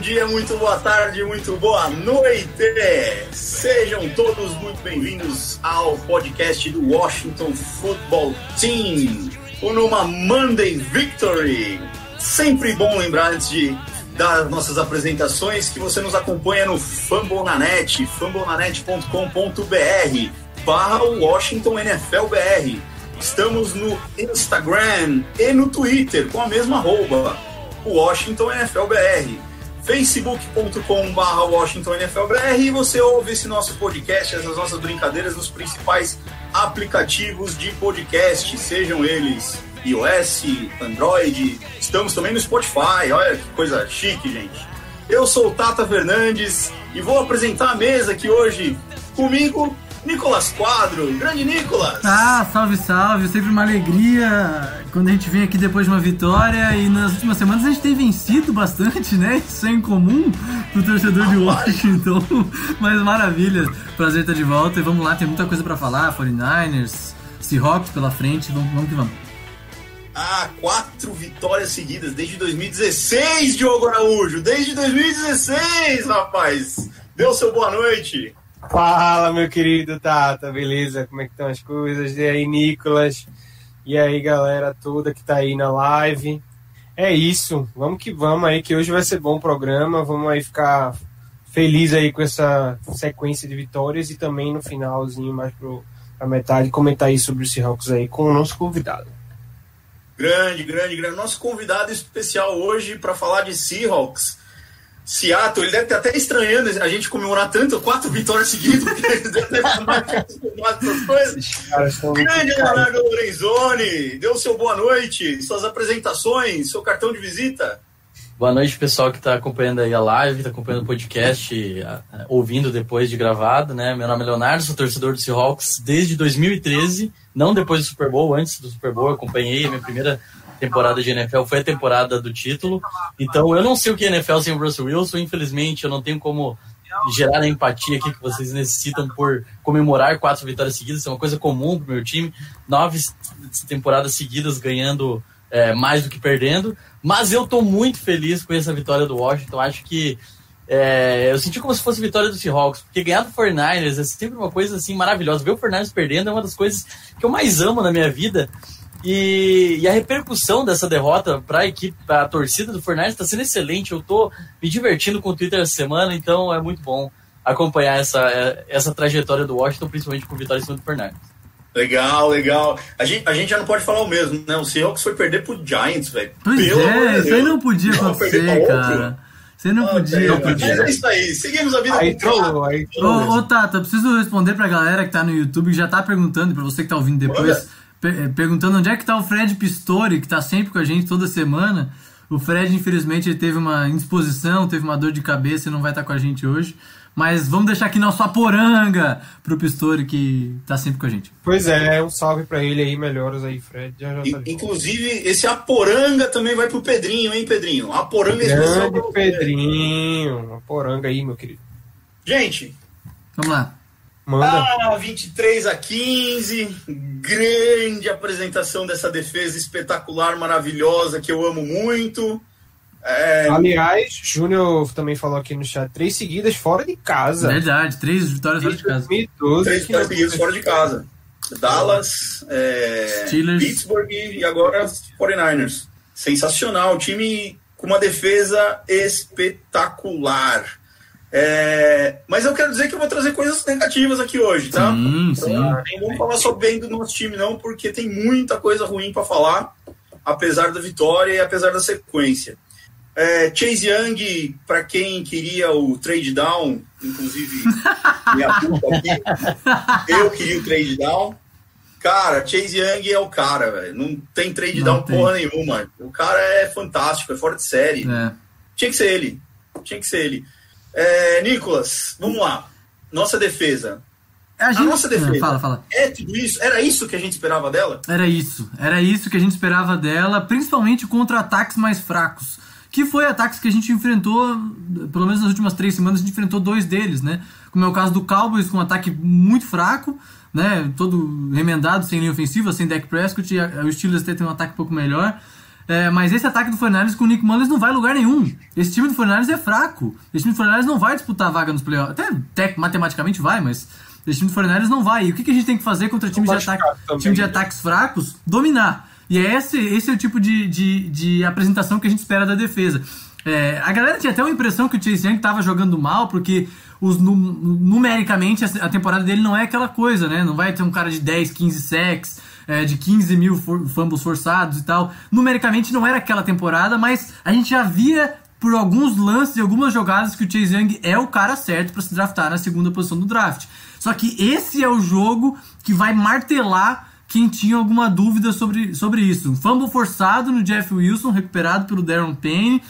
dia, muito boa tarde, muito boa noite! Sejam todos muito bem-vindos ao podcast do Washington Football Team, o numa Monday Victory. Sempre bom lembrar antes de dar nossas apresentações que você nos acompanha no Fambonanet, fambonanet.com.br barra Washington NFL BR. Estamos no Instagram e no Twitter com a mesma arroba, Washington NFL BR. facebook.com.br Washington NFL BR e você ouve esse nosso podcast, essas nossas brincadeiras nos principais aplicativos de podcast, sejam eles iOS, Android, estamos também no Spotify, olha que coisa chique, gente. Eu sou o Tata Fernandes e vou apresentar a mesa aqui hoje comigo, Nicolas Quadro. Grande Nicolas! Ah, salve, salve! Sempre uma alegria quando a gente vem aqui depois de uma vitória e nas últimas semanas a gente tem vencido bastante, né? Isso é incomum pro torcedor de Washington, mas maravilha! Prazer estar de volta e vamos lá, tem muita coisa para falar: 49ers, Seahawks pela frente, vamos, vamos que vamos. Ah, quatro vitórias seguidas desde 2016, Diogo Araújo! Desde 2016, rapaz! Deu seu boa noite! Fala, meu querido Tata, beleza? Como é que estão as coisas? E aí, Nicolas? E aí, galera toda que tá aí na live? É isso, vamos que vamos aí, que hoje vai ser bom programa. Vamos aí ficar feliz aí com essa sequência de vitórias e também no finalzinho, mais pro, pra metade, comentar aí sobre os Seahawks aí com o nosso convidado. Grande, grande, grande. Nosso convidado especial hoje para falar de Seahawks. Seattle, ele deve estar até estranhando a gente comemorar tanto, quatro vitórias seguidas, porque ele deve estar mais essas coisas. Grande Leonardo Lorenzoni, deu seu boa noite, suas apresentações, seu cartão de visita. Boa noite, pessoal que está acompanhando aí a live, está acompanhando o podcast, ouvindo depois de gravado, né? Meu nome é Leonardo, sou torcedor do Seahawks desde 2013, não depois do Super Bowl, antes do Super Bowl, acompanhei a minha primeira temporada de NFL foi a temporada do título. Então eu não sei o que é NFL sem o Russell Wilson, infelizmente eu não tenho como gerar a empatia aqui que vocês necessitam por comemorar quatro vitórias seguidas, isso é uma coisa comum pro meu time, nove temporadas seguidas ganhando é, mais do que perdendo, mas eu tô muito feliz com essa vitória do Washington, acho que é, eu senti como se fosse vitória do Seahawks, porque ganhar do 49ers é sempre uma coisa assim maravilhosa, ver o 49ers perdendo é uma das coisas que eu mais amo na minha vida, e, e, a repercussão dessa derrota para a equipe, para a torcida do Fortnite está sendo excelente. Eu estou me divertindo com o Twitter essa semana, então é muito bom acompanhar essa, essa trajetória do Washington, principalmente com vitória em cima do Fortnite. Legal, legal. A gente, a gente já não pode falar o mesmo, né? O Seahawks foi perder pro Giants, velho. Pois Pelo é, isso aí não podia acontecer, cara. Você não Ah, podia. cara. Mas é isso aí, seguimos a vida Aí com trollou, aí trollou. Ô, ô Tata, eu preciso responder pra galera que tá no YouTube que já tá perguntando, e pra você que tá ouvindo depois, per- eh, perguntando onde é que tá o Fred Pistori, que tá sempre com a gente toda semana. O Fred, infelizmente, ele teve uma indisposição, teve uma dor de cabeça e não vai estar com a gente hoje. Mas vamos deixar aqui nosso aporanga pro Pistori, que tá sempre com a gente. Pois é, um salve pra ele aí, melhoras aí, Fred. Já já tá. Inclusive, esse Aporanga também vai pro Pedrinho, hein, Pedrinho? Aporanga especial. pra Grande você. Pedrinho, uma poranga aí, meu querido. Gente, Vamos lá. Manda. ah, 23 a 15. Grande apresentação dessa defesa espetacular, maravilhosa, que eu amo muito. É, Aliás, Júnior também falou aqui no chat, três seguidas fora de casa. Verdade, três vitórias fora de casa. 2012. três vitórias seguidas fora de casa. Dallas, é. Pittsburgh e agora 49ers. Sensacional, time com uma defesa espetacular. É, mas eu quero dizer que eu vou trazer coisas negativas aqui hoje, tá? Sim, sim. Não vamos falar só bem do nosso time, não, porque tem muita coisa ruim para falar, apesar da vitória e apesar da sequência. É, Chase Young, para quem queria o trade down, inclusive minha puta aqui, eu queria o trade down. Cara, Chase Young é o cara, velho. Não tem trade Não down tem. porra nenhuma. O cara é fantástico, é fora de série. É. Tinha que ser ele. Tinha que ser ele. É, Nicolas, vamos lá. Nossa defesa. A, gente... nossa defesa. Fala, fala. É tudo isso? Era isso que a gente esperava dela? Era isso. Era isso que a gente esperava dela, principalmente contra ataques mais fracos. Que foi ataques que a gente enfrentou, pelo menos nas últimas três semanas, a gente enfrentou dois deles, né? Como é o caso do Cowboys, com um ataque muito fraco, né? Todo remendado, sem linha ofensiva, sem Dak Prescott, e a- o Steelers até tem um ataque um pouco melhor. É, mas esse ataque do 49ers com o Nick Mullins não vai a lugar nenhum. Esse time do 49ers é fraco. Esse time do 49ers não vai disputar a vaga nos playoffs. Até, até matematicamente vai, mas esse time do 49ers não vai. E o que, que a gente tem que fazer contra times de, ataque, também, time de né? ataques fracos? Dominar. E é esse, esse é o tipo de, de, de apresentação que a gente espera da defesa. É, a galera tinha até uma impressão que o Chase Young estava jogando mal, porque os, nu- numericamente a, a temporada dele não é aquela coisa, né? Não vai ter um cara de 10, 15 sacks, é, de 15 mil fumbles forçados e tal. Numericamente não era aquela temporada, mas a gente já via por alguns lances e algumas jogadas que o Chase Young é o cara certo para se draftar na segunda posição do draft. Só que esse é o jogo que vai martelar quem tinha alguma dúvida sobre, sobre isso. Um fumble forçado no Jeff Wilson, recuperado pelo Darren Payne.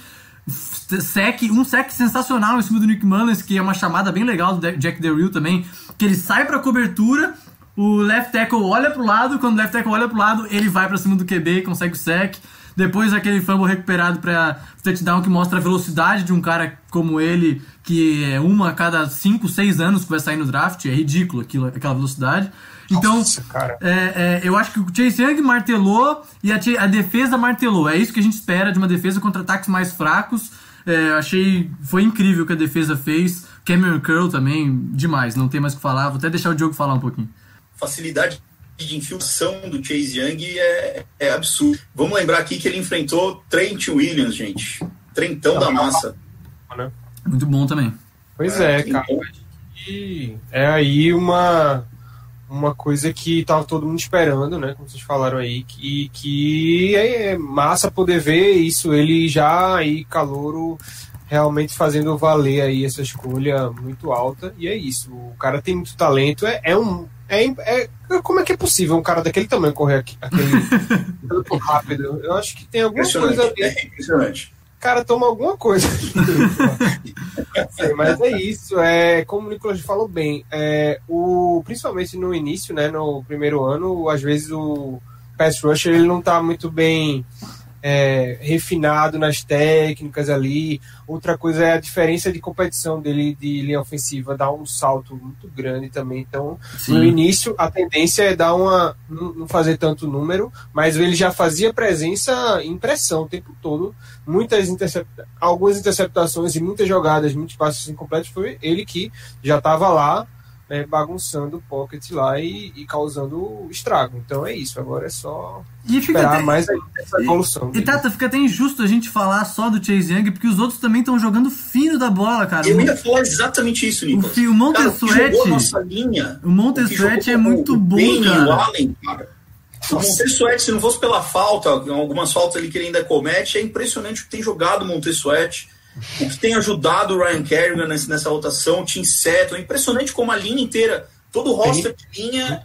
Sec, um sec sensacional em cima do Nick Mullins, que é uma chamada bem legal do Jack Del Rio também, que ele sai pra cobertura, o left tackle olha pro lado, quando o left tackle olha pro lado, ele vai pra cima do QB e consegue o sec. Depois aquele fumble recuperado para touchdown que mostra a velocidade de um cara como ele, que é uma a cada 5, 6 anos que vai sair no draft, é ridículo aquilo, aquela velocidade. Então, Nossa, é, é, eu acho que o Chase Young martelou e a, a defesa martelou. É isso que a gente espera de uma defesa contra ataques mais fracos. É, achei. Foi incrível o que a defesa fez. Cameron Curl também, demais, não tem mais o que falar. Vou até deixar o Diogo falar um pouquinho. Facilidade de infiltração do Chase Young é, é absurdo. Vamos lembrar aqui que ele enfrentou Trent Williams, gente. Trentão da massa. Né? Muito bom também. Pois É, é, cara. E é aí uma, uma coisa que tava todo mundo esperando, né? Como vocês falaram aí, que, que é massa poder ver isso, ele já aí, calouro, realmente fazendo valer aí essa escolha muito alta. E é isso. O cara tem muito talento, é, é um. É, é- como é que é possível um cara daquele tamanho correr aqui, aquele tanto rápido? Eu acho que tem alguma coisa Impressionante. ali É impressionante. cara toma alguma coisa. Sei, mas é isso. É, como o Nicolas falou bem, é, o, principalmente no início, né, no primeiro ano, às vezes o pass rusher ele não tá muito bem é, refinado nas técnicas ali. Outra coisa é a diferença de competição dele de linha ofensiva, dá um salto muito grande também. Então, no início, a tendência é dar uma. não fazer tanto número, mas ele já fazia presença em pressão o tempo todo. Muitas intercepta algumas interceptações e muitas jogadas, muitos passos incompletos, foi ele que já estava lá, né, bagunçando o pocket lá e, e causando estrago. Então é isso, agora é só E esperar até, mais ainda essa evolução. e dele. Tata, fica até injusto a gente falar só do Chase Young, porque os outros também estão jogando fino da bola, cara. Eu ia falar exatamente isso, Nicolas. o Montez Cara, o que Sweat- jogou a nossa linha. o Montez o que Sweat jogou é muito o bom, Payne e o cara. Allen, cara. O se não fosse pela falta, algumas faltas ali que ele ainda comete, é impressionante o que tem jogado o Montez Sweat. O que tem ajudado o Ryan Kerrigan nessa, nessa rotação, o Tim Seton. É impressionante como a linha inteira, todo o roster de linha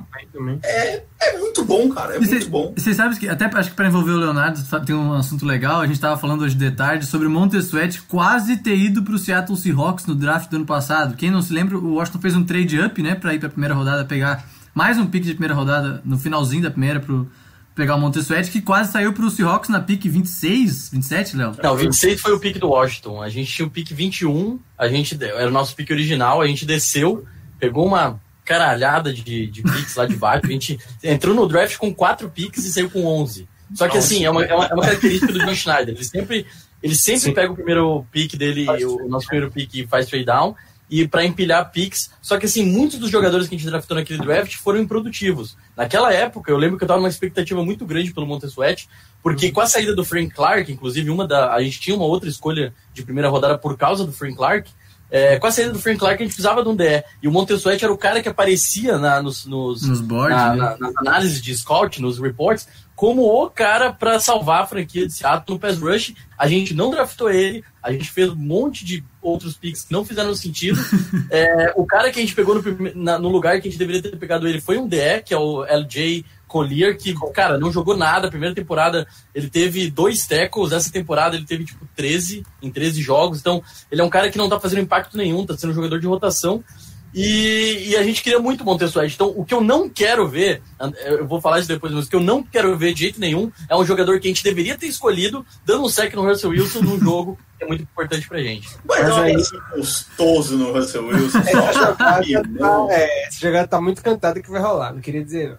é, é muito bom, cara. É E cê- muito bom. Você sabe que, até acho que para envolver o Leonardo, sabe, tem um assunto legal. A gente tava falando hoje de tarde sobre o Montez Sweat quase ter ido pro Seattle Seahawks no draft do ano passado. Quem não se lembra, o Washington fez um trade up, né, pra ir pra primeira rodada pegar mais um pick de primeira rodada no finalzinho da primeira pro pegar o Montez Sweat, que quase saiu pro Seahawks na pick 26, 27, Léo? Não, 26 foi o pique do Washington. A gente tinha o pique 21, a gente era o nosso pique original, a gente desceu, pegou uma caralhada de, de picks lá de baixo. A gente entrou no draft com quatro picks e saiu com 11. Só que assim, é uma, é uma, é uma característica do John Schneider. Ele sempre, ele sempre Sim. pega o primeiro pick dele, o nosso primeiro pick e faz trade down. E para empilhar picks. Só que assim, muitos dos jogadores que a gente draftou naquele draft foram improdutivos. Naquela época, eu lembro que eu tava numa expectativa muito grande pelo Montessuet, porque com a saída do Frank Clark, inclusive, uma da. A gente tinha uma outra escolha de primeira rodada por causa do Frank Clark. É, com a saída do Frank Clark, a gente precisava de um DE. E o Montessuet era o cara que aparecia na- nos, nos, Nos boards, na- né? na- nas análises de scout, nos reports, como o cara para salvar a franquia de Seattle no pass rush. A gente não draftou ele, a gente fez um monte de outros picks que não fizeram sentido. é, o cara que a gente pegou no, na, no, lugar que a gente deveria ter pegado ele foi um DE, que é o LJ Collier, que, cara, não jogou nada. A primeira temporada ele teve dois tackles, essa temporada ele teve, tipo, 13 em 13 jogos. Então, ele é um cara que não tá fazendo impacto nenhum, tá sendo um jogador de rotação. E, e, a gente queria muito Montessuete. Então, o que eu não quero ver, eu vou falar isso depois, mas o que eu não quero ver de jeito nenhum é um jogador que a gente deveria ter escolhido, dando um sec no Russell Wilson num jogo que é muito importante pra gente. Mas, mas aí, gostoso no Russell Wilson. essa, jogada tá, é, essa jogada tá muito cantada que vai rolar, não queria dizer não.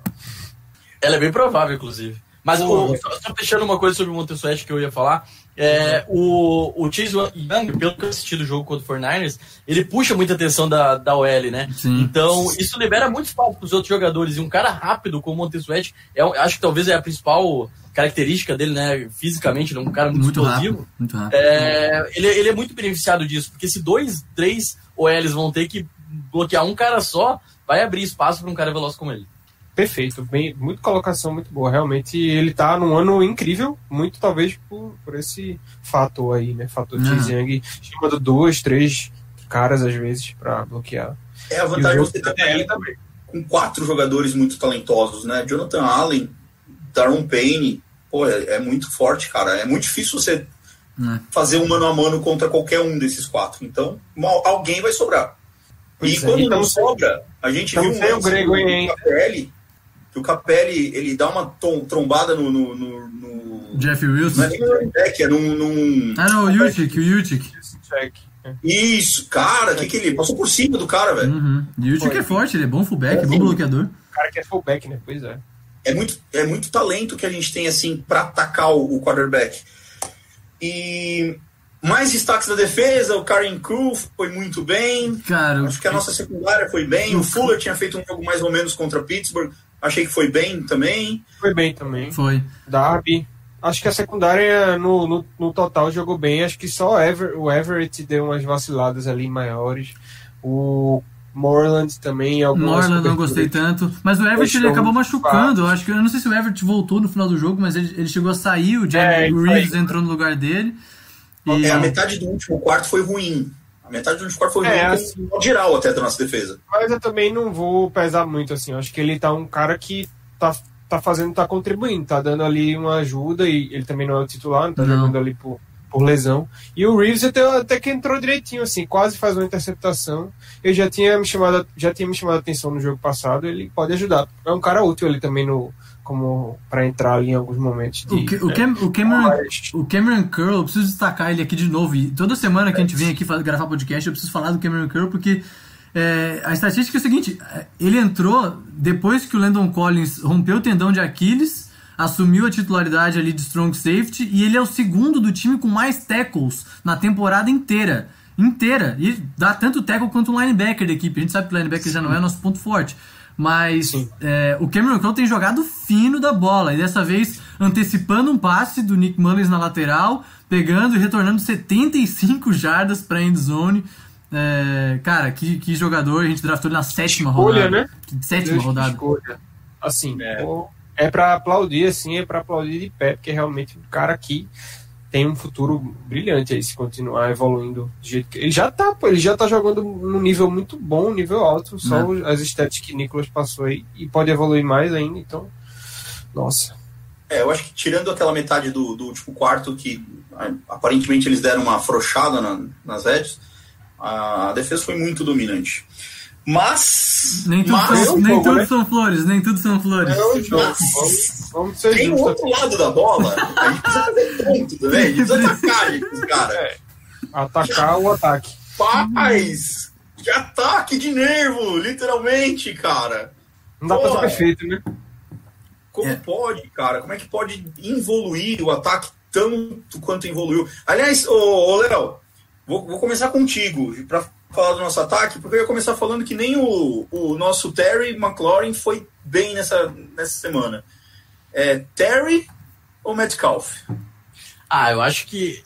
Ela é bem provável, inclusive. Mas o, só, só fechando uma coisa sobre o Montessuete que eu ia falar, é, o, o Chase Young, pelo que eu assisti do jogo contra o 49ers, ele puxa muita atenção da, da OL, né? Sim. Então, isso libera muito espaço para os outros jogadores. E um cara rápido como o Montessuete, é, acho que talvez é a principal característica dele, né? Fisicamente, ele é um cara muito, muito explosivo. Rápido, muito rápido. É, ele, ele é muito beneficiado disso, porque se dois, três OLs vão ter que bloquear um cara só, vai abrir espaço para um cara veloz como ele. Perfeito, bem, muito colocação muito boa. Realmente ele tá num ano incrível, muito talvez por, por esse fator aí, né? Fator de Young, chamando dois, três caras às vezes para bloquear. É a vantagem você tá também. com quatro jogadores muito talentosos, né? Jonathan Allen, Daron Payne, pô, é, é, muito forte, cara. É muito difícil você é. fazer um mano a mano contra qualquer um desses quatro. Então, uma, alguém vai sobrar. Pois e é, quando então, não sobra, a gente então viu um o Grego aí que o Capelli ele dá uma trombada no, no, no, no, Jeff Wilson. Não é nem no back, é num, num. Ah, não, o Yutik, o Yutik. Isso, cara, que que ele passou por cima do cara, velho. Uhum. E o Yutik é forte, ele é bom fullback, é, bom bloqueador. O cara que é fullback, né? Pois é. É muito, é muito talento que a gente tem, assim, pra atacar o, o quarterback. E mais destaques da defesa, o Karen Crew foi muito bem. Cara, Acho que a nossa secundária foi bem. O Fuller tinha feito um jogo mais ou menos contra Pittsburgh. Achei que foi bem também. Foi bem também. Foi. Darby. Acho que a secundária no, no, no total jogou bem. Acho que só Ever, o Everett deu umas vaciladas ali maiores. O Morland também. Morland não gostei tanto. Mas o Everett ele acabou machucando. Eu acho que eu não sei se o Everett voltou no final do jogo, mas ele, ele chegou a sair. O Jerry é, Reeves entrou no lugar dele. E... É, a metade do último quarto foi ruim. A metade do score foi é, assim, geral até da nossa defesa. Mas eu também não vou pesar muito, assim. Eu acho que ele tá um cara que tá, tá fazendo, tá contribuindo, tá dando ali uma ajuda e ele também não é o titular, não tá não. jogando ali por, por lesão. E o Reeves até, até que entrou direitinho, assim, quase faz uma interceptação. Eu já tinha me chamado, já tinha me chamado a atenção no jogo passado, ele pode ajudar. É um cara útil ali também no, como para entrar ali em alguns momentos. De, o, que, o, Cam, o, Cameron, o Cameron Curl, eu preciso destacar ele aqui de novo. E toda semana que a gente vem aqui gravar podcast, eu preciso falar do Cameron Curl, porque é, a estatística é a seguinte: é, ele entrou depois que o Landon Collins rompeu o tendão de Aquiles, assumiu a titularidade ali de strong safety, e ele é o segundo do time com mais tackles na temporada inteira. Inteira. E dá tanto tackle quanto o linebacker da equipe. A gente sabe que o linebacker Sim. já não é nosso ponto forte. Mas é, o Cameron Crowe tem jogado fino da bola. E dessa vez antecipando um passe do Nick Mullins na lateral, pegando e retornando 75 jardas para end zone. É, cara, que, que jogador. A gente draftou ele na sétima escolha, rodada. Né? Sétima Deus rodada. Escolha. Assim, é, é para aplaudir, assim, é para aplaudir de pé, porque realmente o cara aqui tem um futuro brilhante aí se continuar evoluindo do jeito que ele já tá, ele já tá jogando num nível muito bom, nível alto, só é. as estéticas que Nicolas passou aí e pode evoluir mais ainda, então nossa. É, eu acho que tirando aquela metade do, do último quarto que aparentemente eles deram uma afrouxada na, nas edges, a defesa foi muito dominante. Mas. Nem tudo, mas, são, nem tudo né? são flores, nem tudo são flores. É jogo. Vamos, vamos ser Tem o outro lado da bola. A gente precisa fazer ponto também. A gente precisa atacar os caras. É. Atacar o ataque. Paz! Que ataque de nervo, literalmente, cara. Não dá Porra. pra ser perfeito, né? Como é. pode, cara? Como é que pode evoluir o ataque tanto quanto evoluiu? Aliás, ô, ô Léo, vou, vou começar contigo, pra falar do nosso ataque, porque eu ia começar falando que nem o, o nosso Terry McLaurin foi bem nessa, nessa semana. É, Terry ou Metcalf? Ah, eu acho que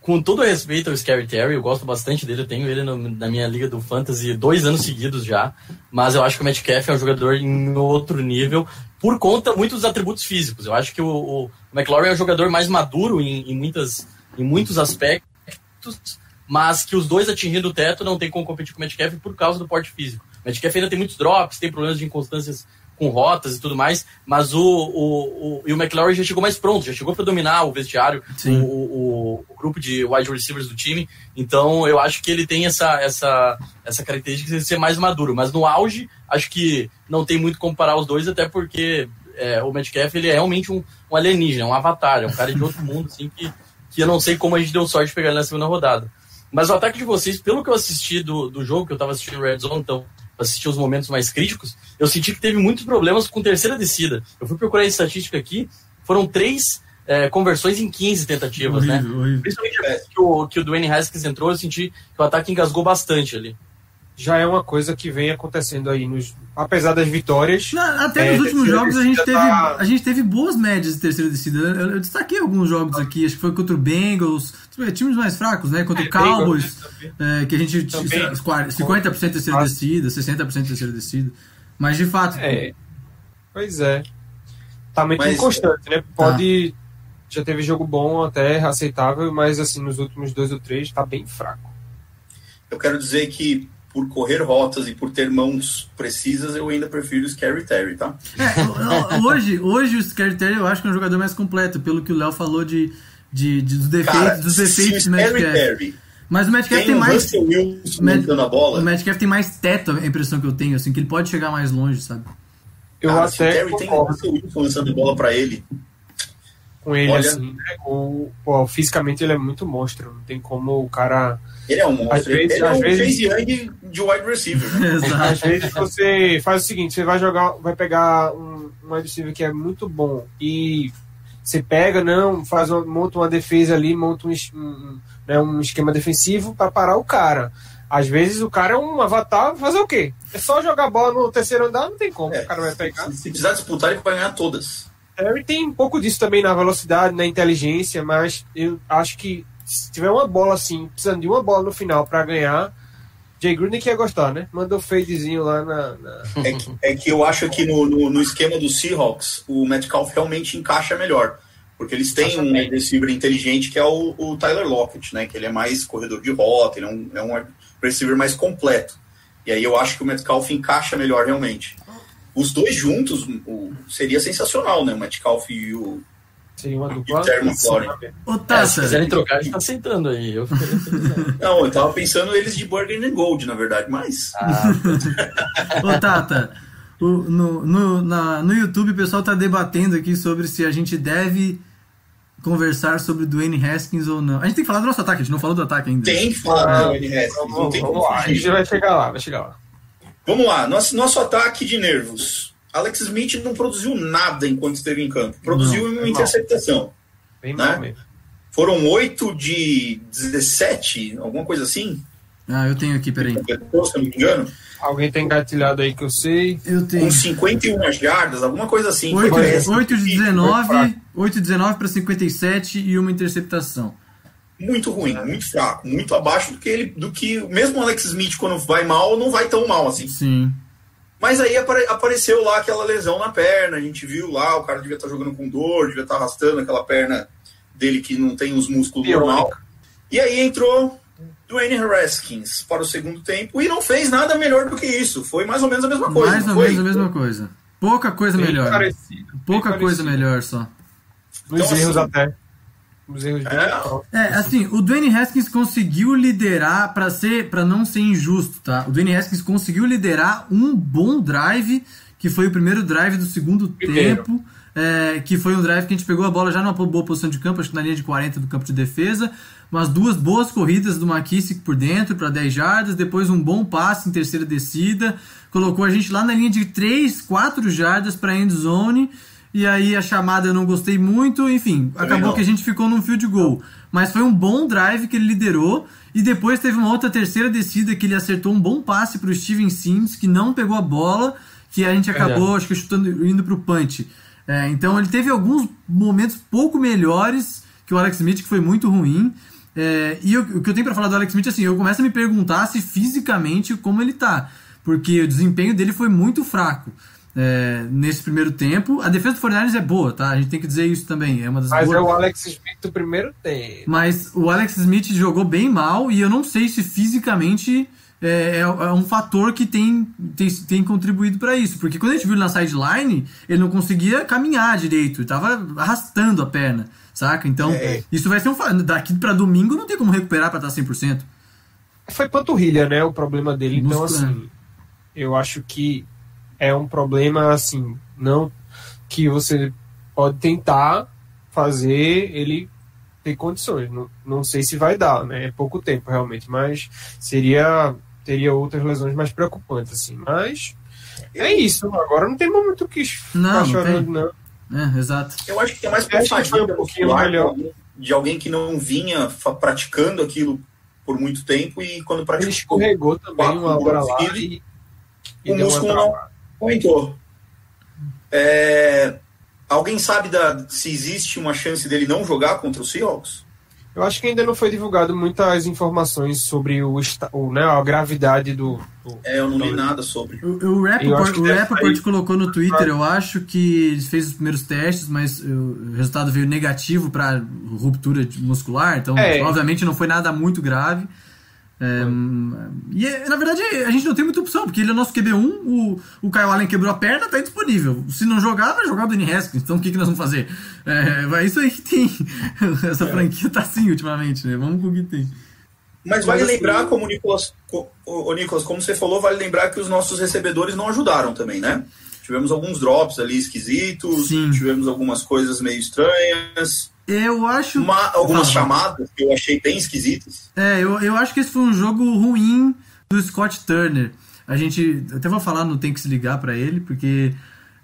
com todo respeito ao Scary Terry, eu gosto bastante dele, eu tenho ele no, na minha liga do Fantasy dois anos seguidos já, mas eu acho que o Metcalf é um jogador em outro nível, por conta muito dos atributos físicos. Eu acho que o, o McLaurin é um jogador mais maduro em, em, muitas, em muitos aspectos, mas que os dois atingindo o teto não tem como competir com o Metcalf por causa do porte físico. O Metcalf ainda tem muitos drops, tem problemas de inconstâncias com rotas e tudo mais, mas o, o, o, e o McLaurin já chegou mais pronto, já chegou para dominar o vestiário, o, o, o, grupo de wide receivers do time. Então eu acho que ele tem essa, essa, essa característica de ser mais maduro. Mas no auge, acho que não tem muito como comparar os dois, até porque é, o Metcalf ele é realmente um, um alienígena, um avatar, é um cara de outro mundo, assim, que, que eu não sei como a gente deu sorte de pegar ele na segunda rodada. Mas o ataque de vocês, pelo que eu assisti do, do jogo, que eu estava assistindo o Red Zone, então assistir os momentos mais críticos, eu senti que teve muitos problemas com terceira descida. Eu fui procurar a estatística aqui, foram três é, conversões em 15 tentativas, né? horrível, né? Horrível. Principalmente que o, que o Dwayne Haskins entrou, eu senti que o ataque engasgou bastante ali já é uma coisa que vem acontecendo aí, nos, apesar das vitórias. Não, até é, nos últimos jogos a gente, teve, tá... a gente teve boas médias de terceira descida. Eu, eu, destaquei alguns jogos aqui, acho que foi contra o Bengals, times mais fracos, né? Contra é, o Cowboys, é, que a gente também. 50% de terceira descida, 60% de terceira descida. Mas de fato. É, pois é. Tá muito mas, inconstante, né? Pode. Tá. Já teve jogo bom, até aceitável, mas assim, nos últimos dois ou três tá bem fraco. Eu quero dizer que por correr rotas e por ter mãos precisas, eu ainda prefiro o Scary Terry, tá? É, hoje, hoje o Scary Terry eu acho que é um jogador mais completo, pelo que o Léo falou de, de, de, dos defeitos, Cara, dos defeitos do. Terry mas o Metcalf tem, tem mais. O, Met, a bola. o Metcalf tem mais teto, a impressão que eu tenho, assim, que ele pode chegar mais longe, sabe? Eu Cara, até. Se o Terry tem o Russell Wilson lançando bola pra ele. Com ele, Olha, assim, né? o, pô, fisicamente ele é muito monstro. Não tem como o cara ele é um monstro. Às vezes, ele é um vezes, Young de wide receiver. Né? Às vezes você faz o seguinte, você vai jogar, vai pegar um, um wide receiver que é muito bom e você pega, não, faz uma, monta uma defesa ali, monta um, um, né, um esquema defensivo para parar o cara. Às vezes o cara é um avatar, fazer o quê? É só jogar bola no terceiro andar, não tem como. É, o cara vai pegar. Se, se precisar disputar, ele vai ganhar todas. Harry tem um pouco disso também na velocidade, na inteligência, mas eu acho que se tiver uma bola assim, precisando de uma bola no final para ganhar, Jay Gruden que ia gostar, né? Mandou fadezinho lá na. na... É, que, é, que, eu acho que no, no, no, esquema do Seahawks, o Metcalf realmente encaixa melhor. Porque eles têm um receiver inteligente que é o, o, Tyler Lockett, né? Que ele é mais corredor de rota, ele é um, é um receiver mais completo. E aí eu acho que o Metcalf encaixa melhor realmente. Os dois juntos o, seria sensacional, né? O Metcalf e o, Seria uma dupla. Ô, Tata. É, se quiserem trocar, a gente tá aceitando aí. Eu não, eu tava pensando eles de Burger and Gold, na verdade, mas. Ah. Ô, Tata, o, no, no, na, no YouTube o pessoal tá debatendo aqui sobre se a gente deve conversar sobre o Dwayne Haskins ou não. A gente tem que falar do nosso ataque, a gente não falou do ataque ainda. Tem que falar do Dwayne Haskins. Vamos, vamos lá, a gente vai chegar lá, vai chegar lá. Vamos lá, nosso, nosso ataque de nervos. Alex Smith não produziu nada enquanto esteve em campo. Produziu não, uma é interceptação. Bem né? mal mesmo. Foram 8 de 17, alguma coisa assim. Ah, eu tenho aqui, peraí. Se não me engano. Alguém tem engatilhado aí que eu sei. Eu tenho. Com 51 jardas, alguma coisa assim. 8, 8 de 19, 8 de 19 para 57 e uma interceptação. Muito ruim, muito fraco, muito abaixo do que ele, do que mesmo o Alex Smith quando vai mal, não vai tão mal assim. Sim. Mas aí apare apareceu lá aquela lesão na perna, a gente viu lá, o cara devia estar tá jogando com dor, devia estar tá arrastando aquela perna dele que não tem os músculos normal. E aí entrou Dwayne Haskins para o segundo tempo e não fez nada melhor do que isso. Foi mais ou menos a mesma coisa. Mais ou menos a mesma coisa. Pouca coisa Bem melhor. Parecido. Pouca coisa melhor só. Então, erros assim, até. É, é, assim, o Dwayne Haskins conseguiu liderar para ser, para não ser injusto, tá? O Dwayne Haskins conseguiu liderar um bom drive, que foi o primeiro drive do segundo primeiro. tempo, é, que foi um drive que a gente pegou a bola já numa boa posição de campo, acho que na linha de 40 do campo de defesa, umas duas boas corridas do McKissick por dentro para 10 jardas, depois um bom passe em terceira descida, colocou a gente lá na linha de 3, 4 jardas para end zone e aí a chamada eu não gostei muito, enfim, acabou não. que a gente ficou num field goal. Mas foi um bom drive que ele liderou, e depois teve uma outra terceira descida que ele acertou um bom passe para o Steven Sims, que não pegou a bola, que a gente acabou, é. acho que chutando, indo para o punch. É, então ele teve alguns momentos pouco melhores que o Alex Smith, que foi muito ruim. É, e eu- o que eu tenho pra falar do Alex Smith, assim, eu começo a me perguntar se fisicamente como ele tá. Porque o desempenho dele foi muito fraco é, nesse primeiro tempo. A defesa do 49ers é boa, tá? A gente tem que dizer isso também. É uma das Mas boas. é o Alex Smith do primeiro tempo. Mas o Alex Smith jogou bem mal e eu não sei se fisicamente é, é- é um fator que tem, tem, tem contribuído para isso. Porque quando a gente viu ele na sideline, ele não conseguia caminhar direito, ele tava arrastando a perna, saca? Então, É. isso vai ser um. Daqui para domingo não tem como recuperar para estar 100%. Foi panturrilha, né? O problema dele. Então, assim, eu acho que é um problema, assim, não que você pode tentar fazer ele ter condições. Não, não sei se vai dar, né? É pouco tempo, realmente, mas seria teria outras lesões mais preocupantes, assim. Mas é isso. Agora não tem muito que Não, ficar não chorando, não. É, exato. Eu acho que é mais por fadiga um pouquinho melhor. de alguém- de alguém que não vinha praticando aquilo por muito tempo e quando Ele praticou, escorregou também uma hora lá e, e o músculo não aumentou. É, alguém sabe da- se existe uma chance dele não jogar contra o Seahawks? Eu acho que ainda não foi divulgado muitas informações sobre o, o, né, a gravidade do, do- É, eu não li nada sobre. O, o Rappaport, o deve Rappaport sair. colocou no Twitter, eu acho que ele fez os primeiros testes, mas o resultado veio negativo para ruptura de- muscular, então É. obviamente não foi nada muito grave. É, e é, na verdade a gente não tem muita opção, porque ele é nosso QB1, o, o Kyle Allen quebrou a perna, tá indisponível. Se não jogar, vai jogar o Danny Haskins, então o que, que nós vamos fazer? É, é isso aí que tem. Essa franquia tá assim ultimamente, né? Vamos com o que tem. Mas vale Mas assim- lembrar, como o Nicolas, co- o o Nicolas, como você falou, vale lembrar que os nossos recebedores não ajudaram também, né? Tivemos alguns drops ali esquisitos, Sim. tivemos algumas coisas meio estranhas, Eu acho. uma- algumas Fala. chamadas que eu achei bem esquisitas. É, eu, eu acho que esse foi um jogo ruim do Scott Turner. A gente. Até vou falar no Tem que se ligar pra ele, porque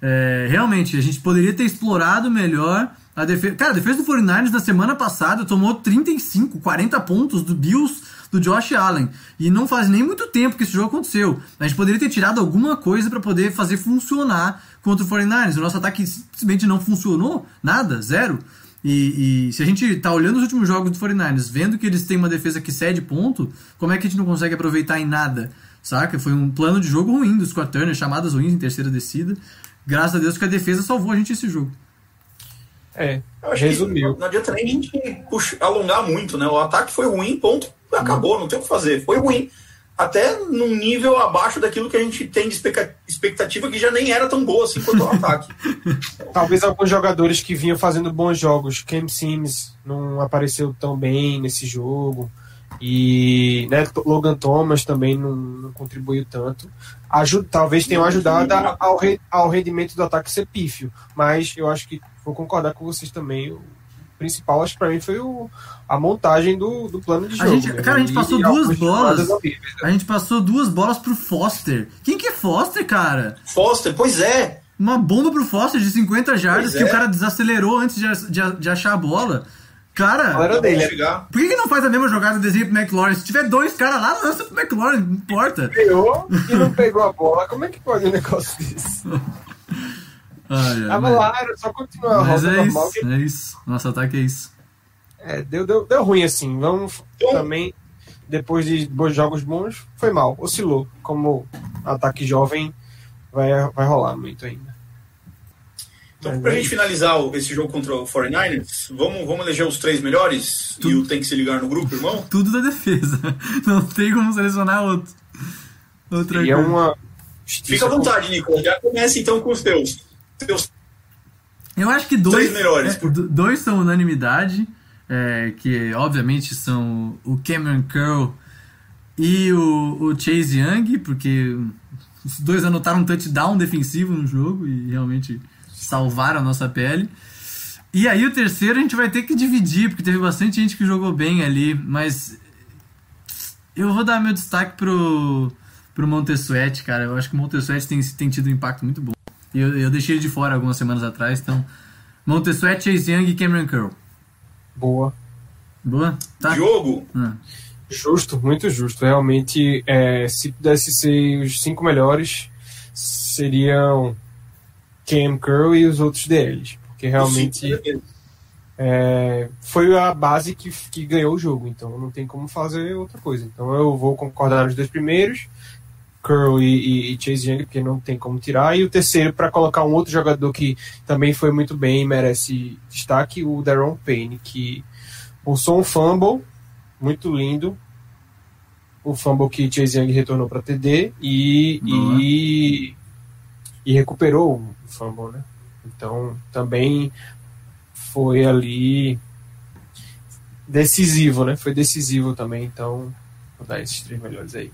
é, realmente a gente poderia ter explorado melhor a defesa. Cara, a defesa do 49ers na semana passada tomou 35, 40 pontos do Bills do Josh Allen. E não faz nem muito tempo que esse jogo aconteceu. A gente poderia ter tirado alguma coisa pra poder fazer funcionar contra o 49ers. O nosso ataque simplesmente não funcionou, nada, zero. E, e se a gente tá olhando os últimos jogos do 49ers, vendo que eles têm uma defesa que cede ponto, como é que a gente não consegue aproveitar em nada? Saca? Foi um plano de jogo ruim do Scott Turner, chamadas ruins em terceira descida. Graças a Deus que a defesa salvou a gente esse jogo. É, Eu acho resumiu. que não adianta nem a gente puxa- alongar muito, né? O ataque foi ruim, ponto, acabou, não tem o que fazer. Foi ruim. Até num nível abaixo daquilo que a gente tem de expecta- expectativa, que já nem era tão boa assim quanto o ataque. Talvez alguns jogadores que vinham fazendo bons jogos. Cam Sims não apareceu tão bem nesse jogo. E né, Logan Thomas também não, não contribuiu tanto. Talvez tenham ajudado a- ao, re- ao rendimento do ataque ser pífio. Mas eu acho que vou concordar com vocês também. Principal, acho que pra mim, foi o, a montagem do, do plano de A jogo. gente- né? cara, a gente E passou duas algumas bolas. né? A gente passou duas bolas pro Foster. Quem que é Foster, cara? Foster, pois é. Uma bomba pro Foster de 50 jardas Pois que é. o cara desacelerou antes de, de- de achar a bola. Cara, Era dele, é. por que, que não faz a mesma jogada e desenha pro McLaurin? Se tiver dois caras lá, lança pro McLaurin, não importa. Ganhou e não pegou a bola. Como é que pode um negócio desse? Ai, ai, Tava mas- lá, era só continuar a Mas rota é normal. isso, é isso. Nosso ataque é isso. É, deu, deu, deu ruim assim. Vamos Então- também, depois de bons jogos bons, foi mal, oscilou. Como ataque jovem vai, vai rolar muito ainda. Então, Mas pra é gente isso. finalizar esse jogo contra o 49ers, vamos, vamos eleger os três melhores? E o tem que se ligar no grupo, irmão? Tudo da defesa. Não tem como selecionar outro. Outra E é coisa. uma. Fica à vontade, Nicolas. Já começa então com os teus. Eu acho que dois, melhores, é, por- do- dois são unanimidade, é, que obviamente são o Cameron Curl e o, o Chase Young, porque os dois anotaram um touchdown defensivo no jogo e realmente salvaram a nossa pele. E aí o terceiro a gente vai ter que dividir, porque teve bastante gente que jogou bem ali, mas eu vou dar meu destaque pro, pro Montesuete, cara. Eu acho que o Montesuete tem, tem tido um impacto muito bom. Eu, eu deixei ele de fora algumas semanas atrás, então. Montesuete, Chase Young e Cameron Curl. Boa. Boa? Tá? Diogo, Ah. Justo, muito justo. Realmente, é, se pudesse ser os cinco melhores, seriam Cam Curl e os outros DLs. Porque realmente. é, foi a base que, que ganhou o jogo, então não tem como fazer outra coisa. Então eu vou concordar nos dois primeiros, Curl e, e, Chase Young, porque não tem como tirar, e o terceiro para colocar um outro jogador que também foi muito bem e merece destaque, o Daron Payne, que forçou um fumble muito lindo, o fumble que Chase Young retornou para TD e, e, e recuperou o fumble, né? Então também foi ali decisivo, né? Foi decisivo também, então vou dar esses três melhores aí.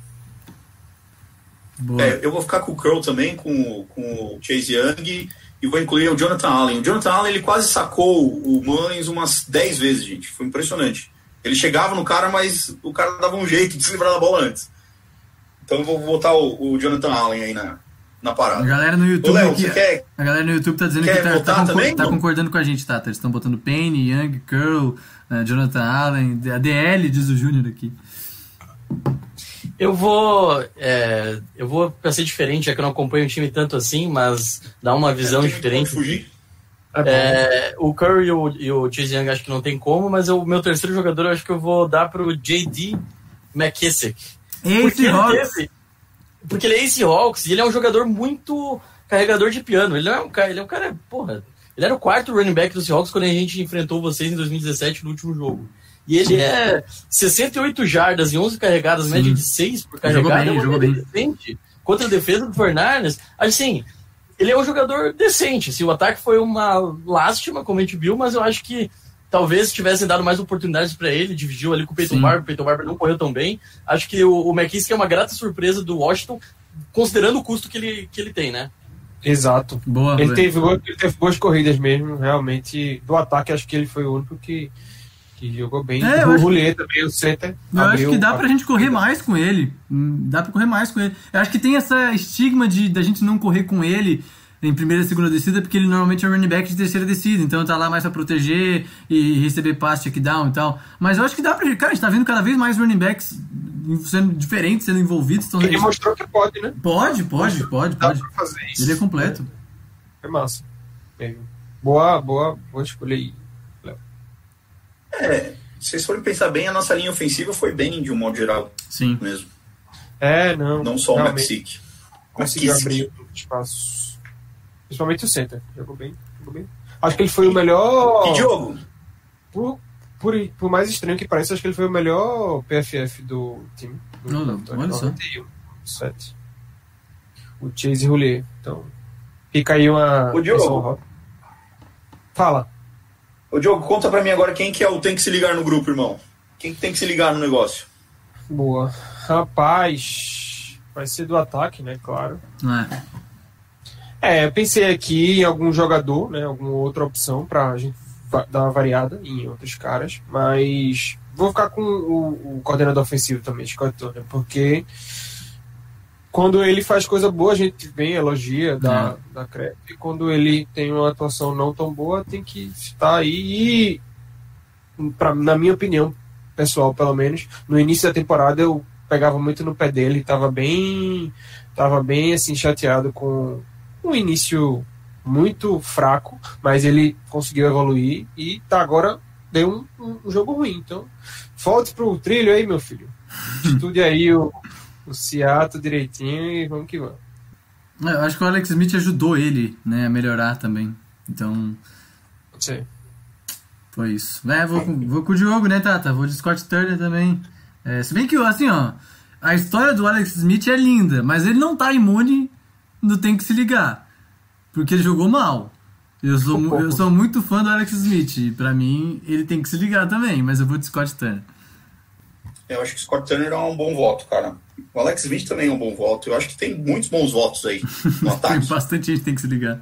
É, eu vou ficar com o Curl também, com, com o Chase Young e vou incluir o Jonathan Allen. O Jonathan Allen ele quase sacou o Mullins umas 10 vezes, gente. Foi impressionante. Ele chegava no cara, mas o cara dava um jeito de se livrar da bola antes. Então eu vou botar o, o Jonathan Allen aí na, na parada. A galera no YouTube. Ô, Léo, aqui, quer- A galera no YouTube tá dizendo que tá, tá, concor- tá concordando com a gente, tá? Eles estão botando Payne, Young, Curl, eh, Jonathan Allen, a DL, diz o Júnior aqui. Eu vou. é, eu vou pra ser diferente, já que eu não acompanho o time tanto assim, mas dar uma visão Tem que diferente. Fugir. É bom. É, o Curry e o, e o Chase Young acho que não tem como, mas o meu terceiro jogador eu acho que eu vou dar pro JD McKissick. Porque Ace ele, Hawks. teve- porque ele é Ace Hawks e ele é um jogador muito carregador de piano. Ele não é um cara, ele é um cara, porra. Ele era o quarto running back dos Seahawks quando a gente enfrentou vocês em 2017 no último jogo. E ele é 68 jardas e 11 carregadas, Sim. média de 6 por Jogou carregada. bem, é jogou média bem. decente. Contra a defesa do Fernandes. Assim, ele é um jogador decente. Se o ataque foi uma lástima, como a gente viu, mas eu acho que talvez tivessem dado mais oportunidades para ele, dividiu ali com o Peyton Sim. Barber, o Peyton Barber não correu tão bem. Acho que o, o McKissick é uma grata surpresa do Washington, considerando o custo que ele, que ele tem, né? Exato. Boa, Ele teve, ele teve boas corridas mesmo, realmente. Do ataque, acho que ele foi o único que, que jogou bem. É, o Roulier também, o center. Eu acho que dá pra gente correr mais com ele. Hum, Dá pra correr mais com ele. Eu acho que tem essa estigma de da gente não correr com ele em primeira e segunda descida, porque ele normalmente é running back de terceira descida, então tá lá mais pra proteger e receber passe, check down e tal. Mas eu acho que dá pra. Cara, a gente tá vendo cada vez mais running backs sendo diferentes, sendo envolvidos. Então, Ele mostrou que pode, né? pode, pode, pode, Dá pode. pra fazer isso. Ele é completo. É massa. É. Boa, boa, boa escolha aí. É, se vocês forem pensar bem, a nossa linha ofensiva foi bem de um modo geral Sim. mesmo. É, não. Não só o Mexic. Conseguiu abrir espaços. Principalmente o center. Jogou bem, jogou bem. Acho que ele foi o melhor. E Diogo, Por, por, por mais estranho que pareça, acho que ele foi o melhor PFF do time. Do Olha, Vitória, olha só. 91, 7. O Chase Roulier. Então, fica aí uma. Ô, Diogo. Fala. Ô Diogo, conta pra mim agora quem que é o tem que se ligar no grupo, irmão. Quem que tem que se ligar no negócio? Boa. Rapaz, vai ser do ataque, né? Claro. É. É, eu pensei aqui em algum jogador, né? Alguma outra opção pra gente dar uma variada em outros caras, mas vou ficar com o, o coordenador ofensivo também, Scott Turner, porque quando ele faz coisa boa, a gente vem, elogia, dá, dá crédito, e quando ele tem uma atuação não tão boa, tem que estar aí e, pra, na minha opinião, pessoal, pelo menos, no início da temporada eu pegava muito no pé dele, tava bem, tava bem assim chateado com um início muito fraco, mas ele conseguiu evoluir e tá agora deu um, um jogo ruim. Então, volte pro trilho aí, meu filho. Estude aí o, o Seattle direitinho e vamos que vamos. É, Eu acho que o Alex Smith ajudou ele, né, a melhorar também. Então, Pode ser. foi isso. É, vou, com- vou com o Diogo, né, Tata? Vou de Scott Turner também. É, se bem que, assim, ó, a história do Alex Smith é linda, mas ele não tá imune no Tem Que Se Ligar. Porque ele jogou mal. Eu sou, mu- eu sou muito fã do Alex Smith. E pra mim, ele tem que se ligar também, mas eu vou de Scott Turner. Eu acho que o Scott Turner é um bom voto, cara. O Alex Smith também é um bom voto. Eu acho que tem muitos bons votos aí no Tem ataque. bastante gente que tem que se ligar.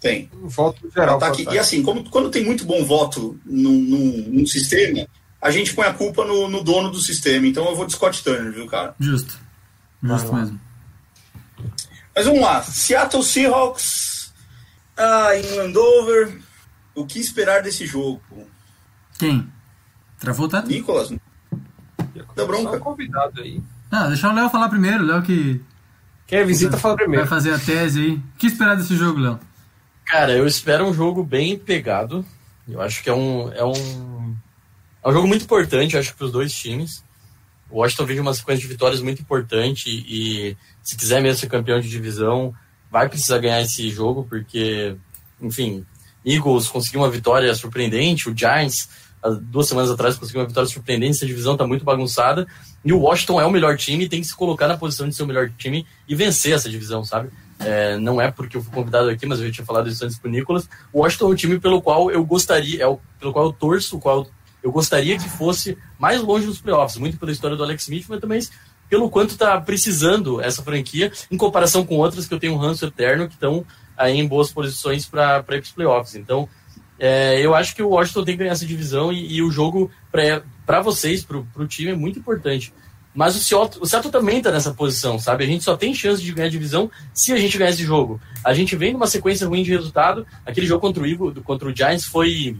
tem. Voto geral. ataque. E assim, como, quando tem muito bom voto num, num, num sistema, a gente põe a culpa no, no dono do sistema. Então eu vou de Scott Turner, viu, cara? Justo. Justo Vai lá. mesmo. Mas vamos lá. Seattle Seahawks ah, em Landover. O que esperar desse jogo? Quem? Travou, Tata? Nicolas? Dá bronca. Um convidado aí. Ah, deixa o Léo falar primeiro. Léo que Quem é visita fala vai primeiro. fazer a tese aí. O que esperar desse jogo, Léo? Cara, eu espero um jogo bem pegado. Eu acho que é um, é um, é um jogo muito importante, acho, para os dois times. O Washington vive uma sequência de vitórias muito importante e, se quiser mesmo ser campeão de divisão, vai precisar ganhar esse jogo, porque, enfim, Eagles conseguiu uma vitória surpreendente, o Giants, duas semanas atrás, conseguiu uma vitória surpreendente, essa divisão está muito bagunçada, e o Washington é o melhor time tem que se colocar na posição de ser o melhor time e vencer essa divisão, sabe? É, não é porque eu fui convidado aqui, mas eu já tinha falado isso antes pro Nicolas. O Washington é um time pelo qual eu gostaria, é o, pelo qual eu torço, o qual eu gostaria que fosse mais longe dos playoffs, muito pela história do Alex Smith, mas também pelo quanto está precisando essa franquia, em comparação com outras que eu tenho um ranço eterno, que estão aí em boas posições para ir para os playoffs. Então, é, eu acho que o Washington tem que ganhar essa divisão e, e o jogo para vocês, para o time, é muito importante. Mas o Seattle, o Seattle também está nessa posição, sabe? A gente só tem chance de ganhar a divisão se a gente ganhar esse jogo. A gente vem numa sequência ruim de resultado. Aquele jogo contra o Eagle, contra o Giants foi,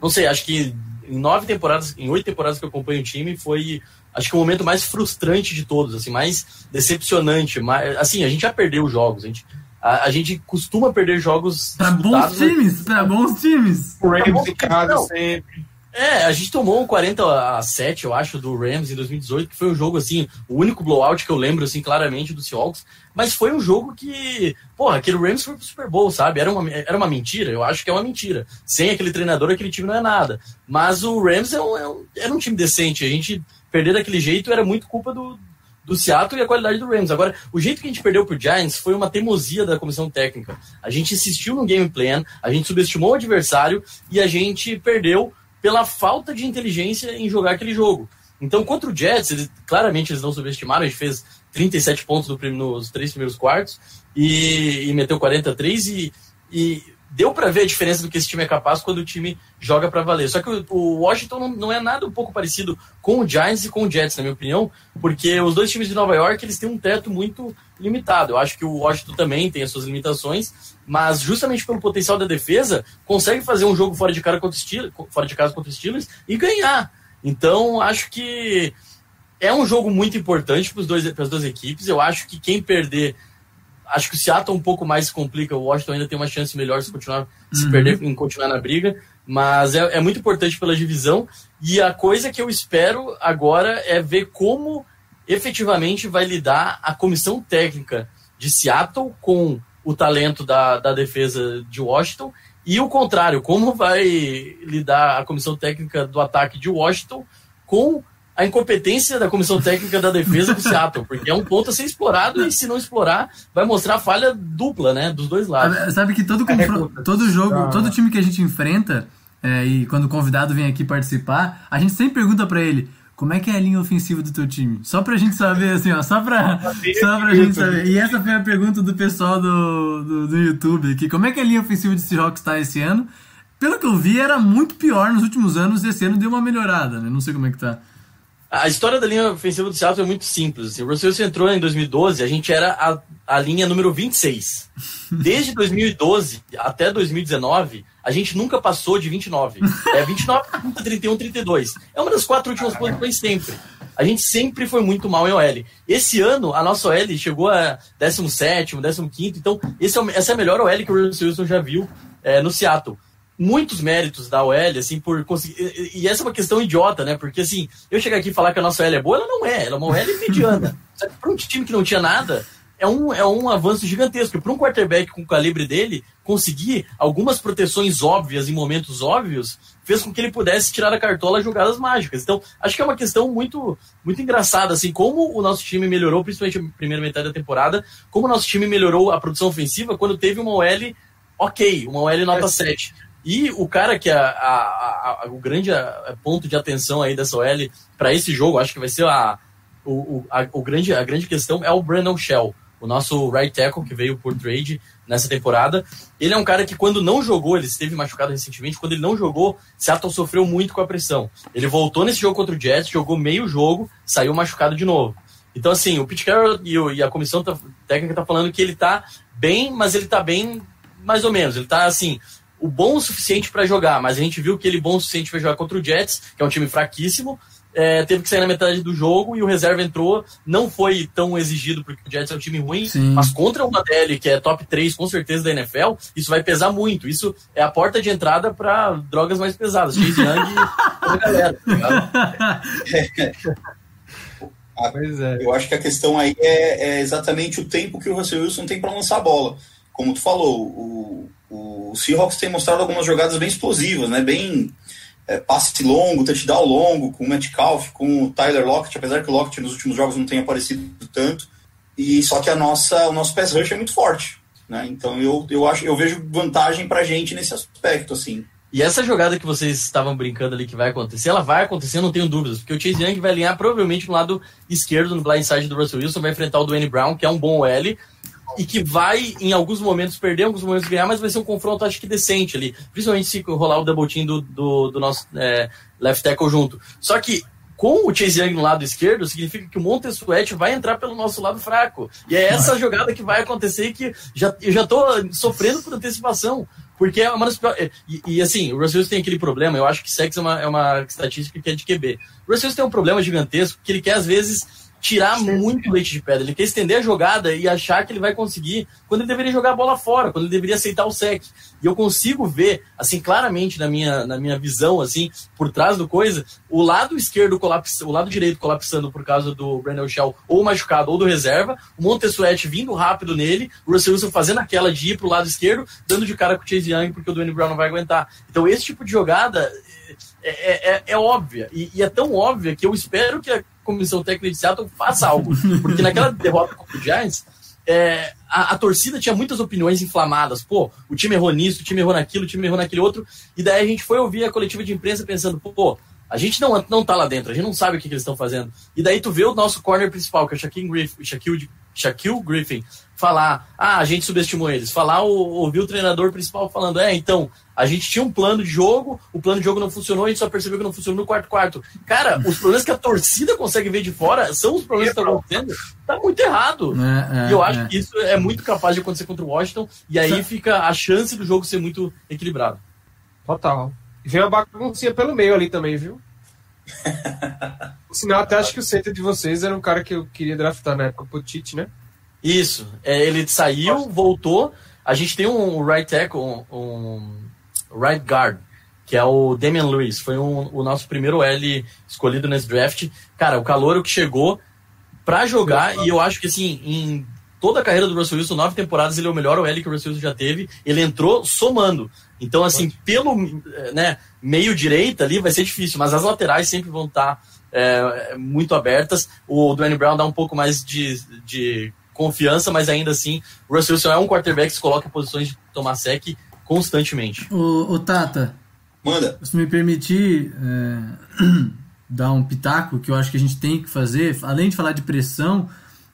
não sei, acho que em nove temporadas, em oito temporadas que eu acompanho o time, foi acho que o momento mais frustrante de todos, assim, mais decepcionante. Mais, assim, a gente já perdeu jogos, a gente, a, a gente costuma perder jogos. Para bons times, para bons times. O Rams casa sempre. É, a gente tomou um 40 a 7, eu acho, do Rams em 2018, que foi um jogo, assim, o único blowout que eu lembro, assim, claramente do Seahawks. Mas foi um jogo que, porra, aquele Rams foi pro Super Bowl, sabe? Era uma, era uma mentira, eu acho que é uma mentira. Sem aquele treinador, aquele time não é nada. Mas o Rams é um, é um, era um time decente. A gente perder daquele jeito era muito culpa do, do Seattle e a qualidade do Rams. Agora, o jeito que a gente perdeu pro Giants foi uma teimosia da comissão técnica. A gente insistiu no game plan, a gente subestimou o adversário e a gente perdeu pela falta de inteligência em jogar aquele jogo. Então, contra o Jets, eles, claramente eles não subestimaram, a gente fez 37 pontos no, nos três primeiros quartos e, e meteu 43 e, e deu para ver a diferença do que esse time é capaz quando o time joga para valer. Só que o, Washington não, não, é nada um pouco parecido com o Giants e com o Jets, na minha opinião, porque os dois times de Nova York eles têm um teto muito limitado. Eu acho que o Washington também tem as suas limitações, mas justamente pelo potencial da defesa consegue fazer um jogo fora de, cara contra Steelers, fora de casa contra os Steelers e ganhar. Então acho que é um jogo muito importante para as duas equipes. Eu acho que quem perder acho que o Seattle um pouco mais complica, o Washington ainda tem uma chance melhor se continuar uhum. se perder em continuar na briga, mas é, é, muito importante pela divisão. E a coisa que eu espero agora é ver como efetivamente vai lidar a comissão técnica de Seattle com o talento da, da defesa de Washington e o contrário, como vai lidar a comissão técnica do ataque de Washington com a incompetência da comissão técnica da defesa do Seattle, porque é um ponto a ser explorado e se não explorar, vai mostrar falha dupla, né, dos dois lados. Sabe que todo, é, todo jogo, ah. todo time que a gente enfrenta, é, e quando o convidado vem aqui participar, a gente sempre pergunta para ele, como é que é a linha ofensiva do teu time? Só pra gente saber, assim, ó, só pra, só pra gente saber. E essa foi a pergunta do pessoal do, do, do YouTube aqui. Como é que a linha ofensiva de Seahawks tá esse ano? Pelo que eu vi, era muito pior nos últimos anos, esse ano deu uma melhorada, né? Não sei como é que tá. A história da linha ofensiva do Seattle é muito simples. Assim. O Russell Wilson entrou em 2012, a gente era a, a linha número 26. Desde 2012 até 2019, a gente nunca passou de 29. É 29, 30, 31, 32. É uma das quatro últimas posições sempre. A gente sempre foi muito mal em OL. Esse ano, a nossa OL chegou a 17, 15. Então, esse é, essa é a melhor OL que o Russell Wilson já viu é, no Seattle muitos méritos da OL, assim, por conseguir. E essa é uma questão idiota, né? Porque, assim, eu chegar aqui e falar que a nossa OL é boa, ela não é. Ela é uma OL mediana. Para um time que não tinha nada, é um, é um avanço gigantesco. Para um quarterback com o calibre dele, conseguir algumas proteções óbvias em momentos óbvios fez com que ele pudesse tirar a cartola jogadas mágicas. Então, acho que é uma questão muito, muito engraçada, assim, como o nosso time melhorou, principalmente na primeira metade da temporada, como o nosso time melhorou a produção ofensiva quando teve uma OL ok, uma OL nota é. 7. E o cara que é a, a, a, o grande ponto de atenção aí dessa OL para esse jogo, acho que vai ser a, o, a, o grande, a grande questão é o Brandon Shell, o nosso right tackle que veio por trade nessa temporada. Ele é um cara que quando não jogou, ele esteve machucado recentemente, quando ele não jogou, Seattle sofreu muito com a pressão. Ele voltou nesse jogo contra o Jets, jogou meio jogo, saiu machucado de novo. Então, assim, o Pete Carroll e, e a comissão tá, técnica tá falando que ele tá bem, mas ele tá bem mais ou menos. Ele tá, assim, o bom o suficiente para jogar, mas a gente viu que ele bom o suficiente para jogar contra o Jets, que é um time fraquíssimo, é, teve que sair na metade do jogo e o reserva entrou. Não foi tão exigido porque o Jets é um time ruim, Sim. mas contra uma DL que é top 3 com certeza da NFL, isso vai pesar muito. Isso é a porta de entrada para drogas mais pesadas. Chase Young e toda a galera. tá ligado? Pois é. Eu acho que a questão aí é, é exatamente o tempo que o Russell Wilson tem para lançar a bola. Como tu falou, o, o Seahawks tem mostrado algumas jogadas bem explosivas, né? Bem é, passe longo, touchdown longo, com o Metcalf, com o Tyler Lockett, apesar que o Lockett nos últimos jogos não tenha aparecido tanto. E só que a nossa, o nosso pass rush é muito forte, né? Então eu, eu acho, eu vejo vantagem pra gente nesse aspecto, assim. E essa jogada que vocês estavam brincando ali que vai acontecer, ela vai acontecer, não tenho dúvidas, porque o Chase Young vai alinhar provavelmente no lado esquerdo, no blindside do Russell Wilson, vai enfrentar o Dwayne Brown, que é um bom L, e que vai, em alguns momentos, perder, em alguns momentos ganhar, mas vai ser um confronto, acho que decente ali, principalmente se rolar o double team do, do, do nosso é, left tackle junto. Só que com o Chase Young no lado esquerdo, significa que o Montez Sweat vai entrar pelo nosso lado fraco. E é essa jogada que vai acontecer e que já, eu já tô sofrendo por antecipação. Porque é uma das piores. E, e, assim, o Russell tem aquele problema, eu acho que sex é uma, é uma estatística que é de QB. O Russell tem um problema gigantesco que ele quer, às vezes, tirar muito leite de pedra. Ele quer estender a jogada e achar que ele vai conseguir quando ele deveria jogar a bola fora, quando ele deveria aceitar o sec. E eu consigo ver, assim, claramente na minha, na minha visão, assim, por trás do coisa, o lado esquerdo colapsando, o lado direito colapsando por causa do Brandon Shell ou machucado ou do reserva, o Montessuet vindo rápido nele, o Russell Wilson fazendo aquela de ir pro lado esquerdo, dando de cara com o Chase Young porque o Dwayne Brown não vai aguentar. Então esse tipo de jogada é, é, é, é óbvia. E, e, é tão óbvia que eu espero que a comissão técnica de Seattle faça algo. Porque naquela derrota contra o Giants, é, a, a, torcida tinha muitas opiniões inflamadas. Pô, o time errou nisso, o time errou naquilo, o time errou naquele outro. E daí a gente foi ouvir a coletiva de imprensa pensando, pô, a gente não, não tá lá dentro, a gente não sabe o que, que eles estão fazendo. E daí tu vê o nosso corner principal, que é o Shaquille Griffin, Shaquille, Shaquille Griffin falar, ah, a gente subestimou eles. Falar, ouvir o treinador principal falando, é, então, a gente tinha um plano de jogo, o plano de jogo não funcionou, a gente só percebeu que não funcionou no quarto quarto. Cara, os problemas que a torcida consegue ver de fora são os problemas que estão acontecendo. Tá muito errado. É, é, e eu acho é. que isso é muito capaz de acontecer contra o Washington, e aí fica a chance do jogo ser muito equilibrado. Total. E vem uma baguncinha pelo meio ali também, viu? O sinal, até acho que o center de vocês era um cara que eu queria draftar na época, o Tite, né? Isso. É, ele saiu, voltou. A gente tem um right tackle, um, um right guard, que é o Damian Lewis. Foi um, o nosso primeiro L escolhido nesse draft. Cara, o calor que chegou pra jogar, e eu acho que assim, em toda a carreira do Russell Wilson, nove temporadas, ele é o melhor OL que o Russell Wilson já teve. Ele entrou somando. Então, assim, pelo né, meio direita ali vai ser difícil, mas as laterais sempre vão estar é, muito abertas. O Dwayne Brown dá um pouco mais de, de confiança, mas ainda assim, o Russell Wilson é um quarterback que se coloca em posições de tomar sec constantemente. O, o Tata, Manda. se me permitir é, dar um pitaco que eu acho que a gente tem que fazer, além de falar de pressão,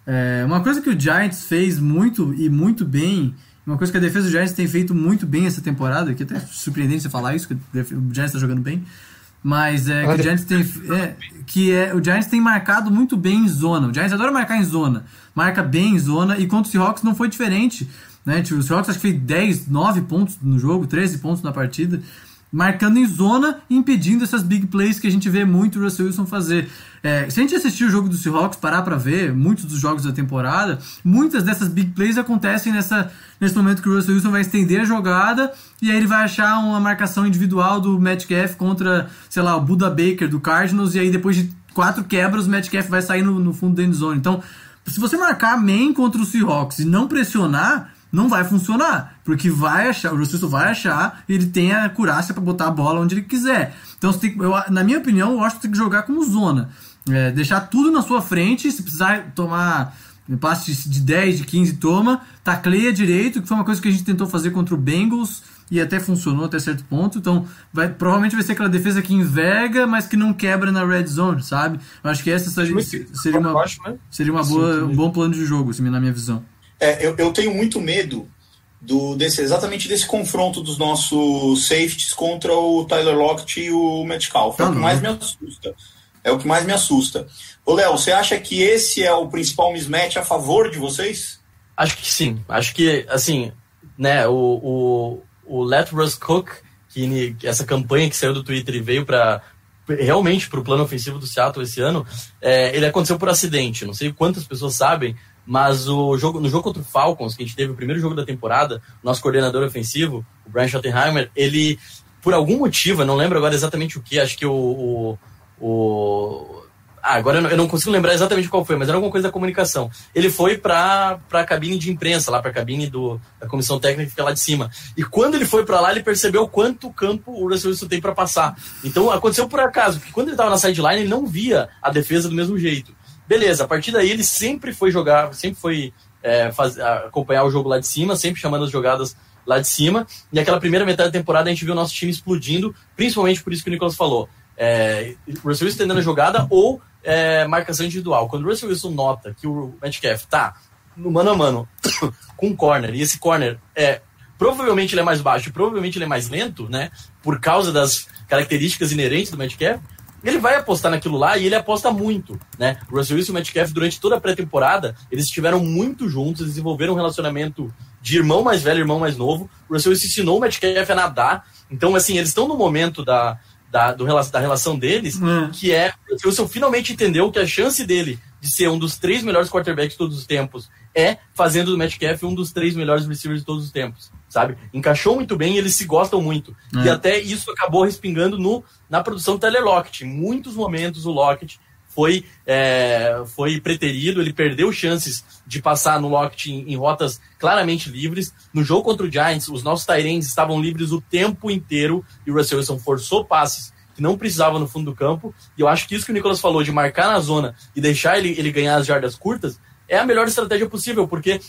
é, uma coisa que o Giants fez muito e muito bem, uma coisa que a defesa do Giants tem feito muito bem essa temporada, que até é surpreendente você falar isso, que o Giants está jogando bem, mas é que o Giants tem é, que é o Giants tem marcado muito bem em zona. O Giants adora marcar em zona, marca bem em zona e contra o Seahawks não foi diferente, né? Tipo, o Seahawks acho que fez 10, 9 pontos no jogo, 13 pontos na partida, marcando em zona e impedindo essas big plays que a gente vê muito o Russell Wilson fazer. É, se a gente assistir o jogo do Seahawks, parar para ver muitos dos jogos da temporada, muitas dessas big plays acontecem nessa, nesse momento que o Russell Wilson vai estender a jogada e aí ele vai achar uma marcação individual do Metcalf contra, sei lá, o Buda Baker do Cardinals e aí depois de quatro quebras o Metcalf vai sair no, no fundo da endzone. Então, se você marcar main contra o Seahawks e não pressionar, não vai funcionar, porque vai achar, o Russell vai achar e ele tem a curácia para botar a bola onde ele quiser. Então, tem, eu, na minha opinião, eu acho que tem que jogar como zona. É, deixar tudo na sua frente, se precisar tomar passe de 10, de 15, toma, tacleia direito, que foi uma coisa que a gente tentou fazer contra o Bengals e até funcionou até certo ponto. Então, vai, provavelmente vai ser aquela defesa que enverga, mas que não quebra na red zone, sabe? Eu acho que essa seria, seria uma, seria uma boa, um bom plano de jogo, assim, na minha visão. É, eu, eu tenho muito medo do, desse, exatamente desse confronto dos nossos safeties contra o Tyler Lockett e o Metcalf. É o que mais me assusta. É o que mais me assusta. Ô, Léo, você acha que esse é o principal mismatch a favor de vocês? Acho que sim. Acho que, assim, né, o, o, o Let Russ Cook, que essa campanha que saiu do Twitter e veio para realmente para o plano ofensivo do Seattle esse ano, é, ele aconteceu por acidente. Não sei quantas pessoas sabem, mas o jogo, no jogo contra o Falcons, que a gente teve o primeiro jogo da temporada, nosso coordenador ofensivo, o Brian Schottenheimer, ele, por algum motivo, eu não lembro agora exatamente o que, acho que o, o, o ah, agora eu não, consigo lembrar exatamente qual foi, mas era alguma coisa da comunicação. Ele foi para a cabine de imprensa, lá para a cabine do, da comissão técnica que fica lá de cima. E quando ele foi para lá, ele percebeu quanto campo o Russell Wilson tem para passar. Então aconteceu por acaso, porque quando ele estava na sideline, ele não via a defesa do mesmo jeito. Beleza, a partir daí ele sempre foi jogar, sempre foi é, faz, acompanhar o jogo lá de cima, sempre chamando as jogadas lá de cima. E aquela primeira metade da temporada a gente viu o nosso time explodindo, principalmente por isso que o Nicolas falou. É, Russell Wilson tendendo a jogada ou é, marcação individual. Quando o Russell Wilson nota que o Metcalf tá no mano a mano com um corner, e esse corner é provavelmente ele é mais baixo, provavelmente ele é mais lento, né? Por causa das características inerentes do Metcalf, ele vai apostar naquilo lá e ele aposta muito, né? O Russell Wilson e o Metcalf, durante toda a pré-temporada, eles estiveram muito juntos, desenvolveram um relacionamento de irmão mais velho, irmão mais novo. O Russell Wilson ensinou o Metcalf a nadar. Então, assim, eles estão no momento da, da, do, da relação deles, hum. que é o Wilson finalmente entendeu que a chance dele de ser um dos três melhores quarterbacks de todos os tempos é fazendo do Metcalf um dos três melhores receivers de todos os tempos, sabe? Encaixou muito bem e eles se gostam muito. E hum. até isso acabou respingando no, na produção do Tyler Lockett. Em muitos momentos o Lockett foi, é, foi preterido, ele perdeu chances de passar no Lockett em, em, rotas claramente livres. No jogo contra o Giants, os nossos Tyrants estavam livres o tempo inteiro e o Russell Wilson forçou passes que não precisava no fundo do campo. E eu acho que isso que o Nicolas falou, de marcar na zona e deixar ele, ele ganhar as jardas curtas, é a melhor estratégia possível, porque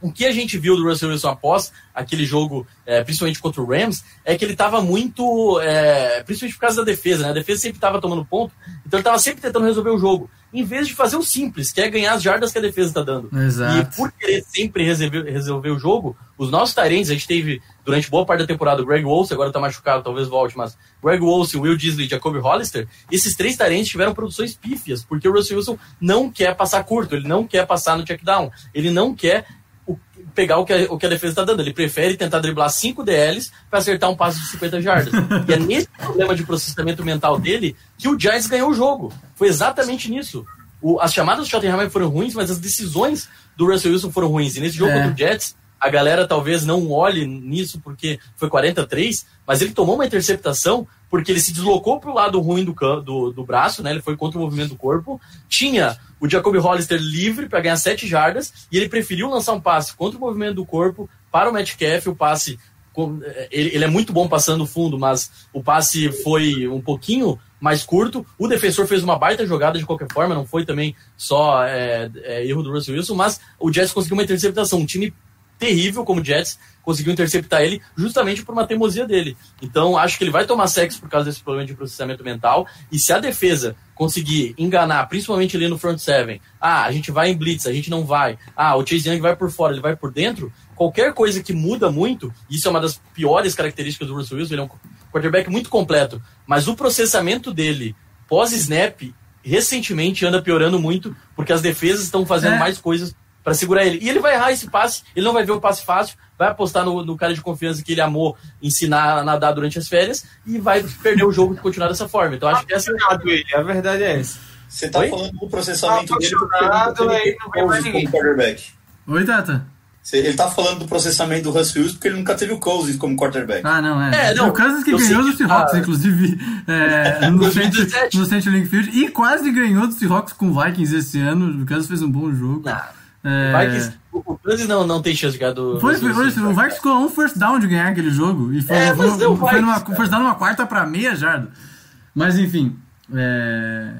o que a gente viu do Russell Wilson após aquele jogo, é, principalmente contra o Rams, é que ele estava muito. É, principalmente por causa da defesa, né? A defesa sempre estava tomando ponto, então ele estava sempre tentando resolver o jogo, em vez de fazer o simples, que é ganhar as jardas que a defesa está dando. Exato. E por querer sempre resolver, resolver o jogo, os nossos tarentes, a gente teve durante boa parte da temporada o Greg Wolf, agora está machucado, talvez volte, mas Greg Wolf, Will Disley e Jacoby Hollister, esses três tarentes tiveram produções pífias, porque o Russell Wilson não quer passar curto, ele não quer passar no check down, ele não quer pegar o que a, o que a defesa está dando. Ele prefere tentar driblar 5 DLs para acertar um passe de 50 jardas. e é nesse problema de processamento mental dele que o Giants ganhou o jogo. Foi exatamente nisso. O, as chamadas do Schottenheimer foram ruins, mas as decisões do Russell Wilson foram ruins. E nesse jogo é. contra o Jets, a galera talvez não olhe nisso porque foi 43, mas ele tomou uma interceptação porque ele se deslocou para o lado ruim do, do, do braço, né? Ele foi contra o movimento do corpo. Tinha o Jacoby Hollister livre para ganhar 7 jardas e ele preferiu lançar um passe contra o movimento do corpo para o Metcalf. O passe, ele, ele é muito bom passando fundo, mas o passe foi um pouquinho mais curto. O defensor fez uma baita jogada de qualquer forma, não foi também só é, é, erro do Russell Wilson, mas o Jets conseguiu uma interceptação. Um time terrível como o Jets conseguiu interceptar ele justamente por uma teimosia dele. Então, acho que ele vai tomar sexo por causa desse problema de processamento mental. E se a defesa conseguir enganar, principalmente ali no front seven, ah, a gente vai em blitz, a gente não vai. Ah, o Chase Young vai por fora, ele vai por dentro. Qualquer coisa que muda muito, isso é uma das piores características do Russell Wilson, ele é um quarterback muito completo, mas o processamento dele pós-snap recentemente anda piorando muito, porque as defesas estão fazendo é. mais coisas para segurar ele. E ele vai errar esse passe, ele não vai ver o passe fácil, vai apostar no, no, cara de confiança que ele amou ensinar a nadar durante as férias e vai perder o jogo e continuar dessa forma. Então acho que essa é a verdade é essa. Você tá Oi? falando do processamento ah, dele porque ele não teve Cousins como quarterback. Oi, Tata. Ele tá falando do processamento do Russell Wilson porque ele nunca teve o Cousins como quarterback. Ah, não, é. é não, o Cousins que ganhou do Seahawks, ah, inclusive, é, no, Central Link Field, e quase ganhou do Seahawks com o Vikings esse ano. O Cousins fez um bom jogo. Não. É... Vikings, o Kansas não, não tem chance de ganhar do. Foi, foi, foi, o Vikings ficou um first down de ganhar aquele jogo. E foi, é, foi, foi, foi numa, first down numa quarta pra meia jarda. Mas enfim. É...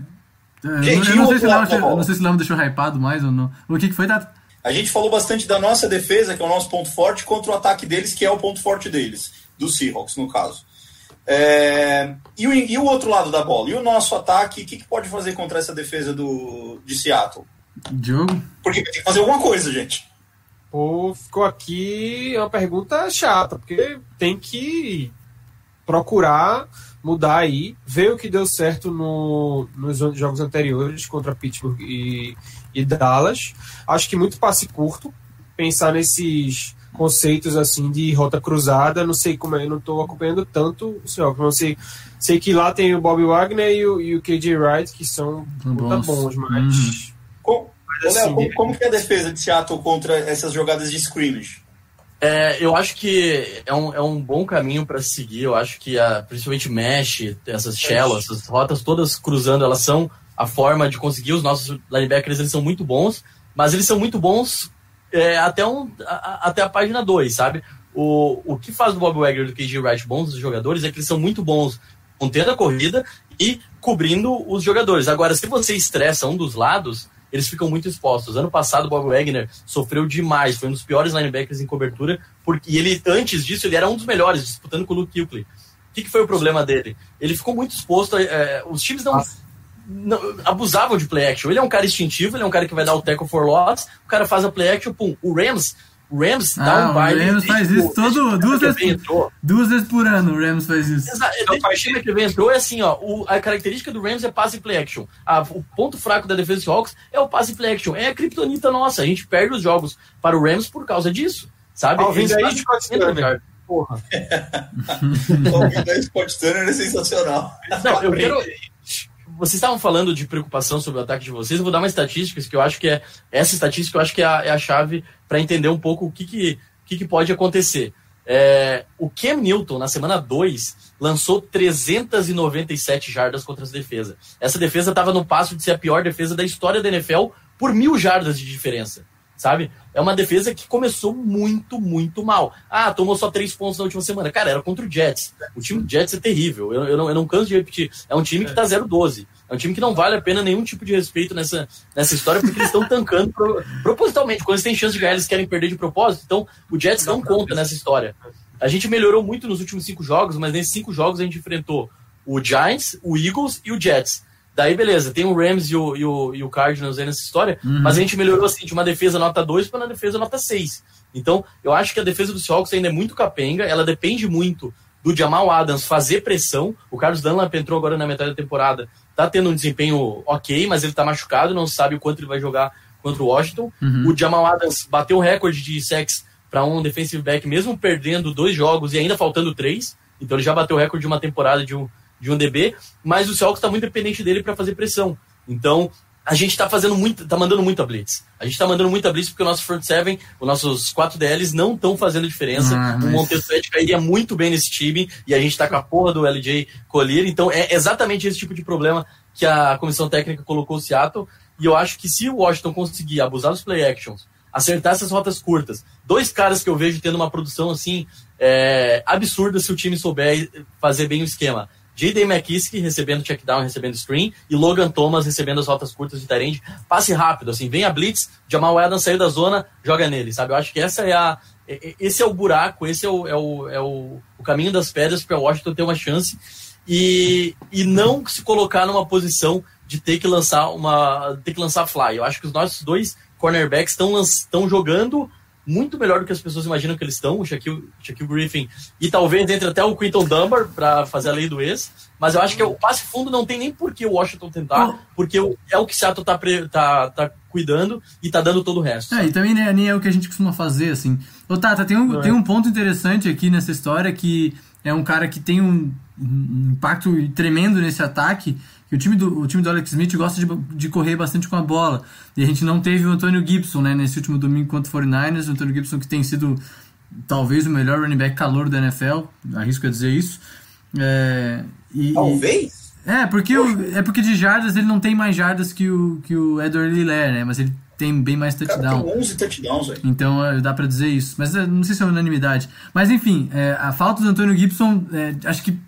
Gente, eu, não, sei se não sei se o Léo deixou hypado mais ou não. O que, que foi, Tato? A gente falou bastante da nossa defesa, que é o nosso ponto forte, contra o ataque deles, que é o ponto forte deles, do Seahawks, no caso. É... E, o, e, o, outro lado da bola? E o nosso ataque, o que, que pode fazer contra essa defesa do, de Seattle? Diogo? Porque tem que fazer alguma coisa, gente. Pô, ficou aqui uma pergunta chata, porque tem que procurar mudar aí, ver o que deu certo no, nos jogos anteriores contra Pittsburgh e, e Dallas. Acho que muito passe curto, pensar nesses conceitos assim de rota cruzada. Não sei como é, eu não estou acompanhando tanto o Seahawks. Não sei, sei que lá tem o Bob Wagner e o, e o KJ Wright, que são bons, bons mas. Uhum. Como, assim, como, como que é a defesa de Seattle contra essas jogadas de scrimmage? É, eu acho que é um, é um bom caminho para seguir. Eu acho que a, principalmente mesh, essas shells, essas rotas todas cruzando, elas são a forma de conseguir. Os nossos linebackers eles são muito bons, mas eles são muito bons é, até, um, a, até a página 2, sabe? O, o que faz o Bob Wagner e o KG Wright bons os jogadores é que eles são muito bons contendo a corrida e cobrindo os jogadores. Agora, se você estressa um dos lados, eles ficam muito expostos. Ano passado, o Bob Wagner sofreu demais, foi um dos piores linebackers em cobertura, porque e ele, antes disso, ele era um dos melhores, disputando com o Luke Kuechly. O que, que foi o problema dele? Ele ficou muito exposto. É, os times não, não, abusavam de play action. Ele é um cara instintivo, ele é um cara que vai dar o tackle for loss, o cara faz a play action, pum. O Rams o Rams ah, dá um baile. O Rams faz isso todo, duas, vezes, duas vezes por ano. O Rams faz isso. Exato. Desde que o entrou é assim, ó. O, a característica do Rams é passe play action. A, o ponto fraco da defesa dos Hawks é o passe play action. É a criptonita nossa. A gente perde os jogos para o Rams por causa disso. Sabe? Ouvindo aí, Scott Turner. Porra. Ouvindo aí, Scott Turner é sensacional. Não, eu quero vocês estavam falando de preocupação sobre o ataque de vocês. Eu vou dar uma estatística que eu acho que é essa estatística eu acho que é a, é a chave para entender um pouco o que, que, que, que pode acontecer. É, o Cam Newton, na semana 2, lançou 397 jardas contra as defesas. Essa defesa estava no passo de ser a pior defesa da história da NFL por mil jardas de diferença sabe? É uma defesa que começou muito, muito mal. Ah, tomou só três pontos na última semana. Cara, era contra o Jets. O time do Jets é terrível. Eu, eu, não, eu não canso de repetir. É um time que tá 0-12. É um time que não vale a pena nenhum tipo de respeito nessa, nessa história, porque eles estão tancando pro, propositalmente. Quando eles têm chance de ganhar, eles querem perder de propósito. Então, o Jets não conta nessa história. A gente melhorou muito nos últimos cinco jogos, mas nesses cinco jogos a gente enfrentou o Giants, o Eagles e o Jets. Daí, beleza, tem o Rams e o, e o, e o Cardinals aí nessa história, uhum. mas a gente melhorou assim, de uma defesa nota 2 para uma defesa nota 6. Então, eu acho que a defesa do Seahawks ainda é muito capenga, ela depende muito do Jamal Adams fazer pressão. O Carlos Dunlap entrou agora na metade da temporada, tá tendo um desempenho ok, mas ele tá machucado, não sabe o quanto ele vai jogar contra o Washington. Uhum. O Jamal Adams bateu o recorde de sacks para um defensive back, mesmo perdendo dois jogos e ainda faltando três. Então ele já bateu o recorde de uma temporada de um, de um DB, mas o Seahawks está muito dependente dele para fazer pressão. Então, a gente está fazendo muito, tá mandando muita blitz. A gente está mandando muita blitz porque o nosso front seven, os nossos quatro DLs não estão fazendo diferença. Ah, o Montessuete cairia muito bem nesse time e a gente está com a porra do LJ Collier. Então é exatamente esse tipo de problema que a comissão técnica colocou o Seattle. E eu acho que se o Washington conseguir abusar dos play actions, acertar essas rotas curtas, dois caras que eu vejo tendo uma produção assim é, absurda se o time souber fazer bem o esquema. J.D. McKissick recebendo checkdown, recebendo screen, e Logan Thomas recebendo as rotas curtas de Tyrande. Passe rápido, assim, vem a blitz, Jamal Adams saiu da zona, joga nele, sabe? Eu acho que essa é a, esse é o buraco, esse é o, é o, é o, o caminho das pedras para Washington ter uma chance e, e não se colocar numa posição de ter que lançar uma ter que lançar fly. Eu acho que os nossos dois cornerbacks estão jogando muito melhor do que as pessoas imaginam que eles estão, o Shaquille, Shaquille Griffin, e talvez entre até o Quinton Dunbar para fazer a lei do ex. Mas eu acho que o passe fundo não tem nem por que o Washington tentar, porque é o que o Seattle tá, tá, tá cuidando e tá dando todo o resto. É, e também né, nem é o que a gente costuma fazer, assim. Ô, Tata, tem um, tem é. um ponto interessante aqui nessa história que é um cara que tem um, um impacto tremendo nesse ataque, que o time do, o time do Alex Smith gosta de, de correr bastante com a bola. E a gente não teve o Antônio Gibson né, nesse último domingo contra o 49ers. O Antônio Gibson que tem sido talvez o melhor running back calor da NFL, arrisco a dizer isso. É, e, talvez? É, porque, o, é porque de jardas ele não tem mais jardas que o, que o Edward Liller, né? Mas ele tem bem mais touchdown. Cara, tem 11 touchdowns, velho. Então é, dá para dizer isso. Mas é, não sei se é unanimidade. Mas enfim, é, a falta do Antônio Gibson é, acho que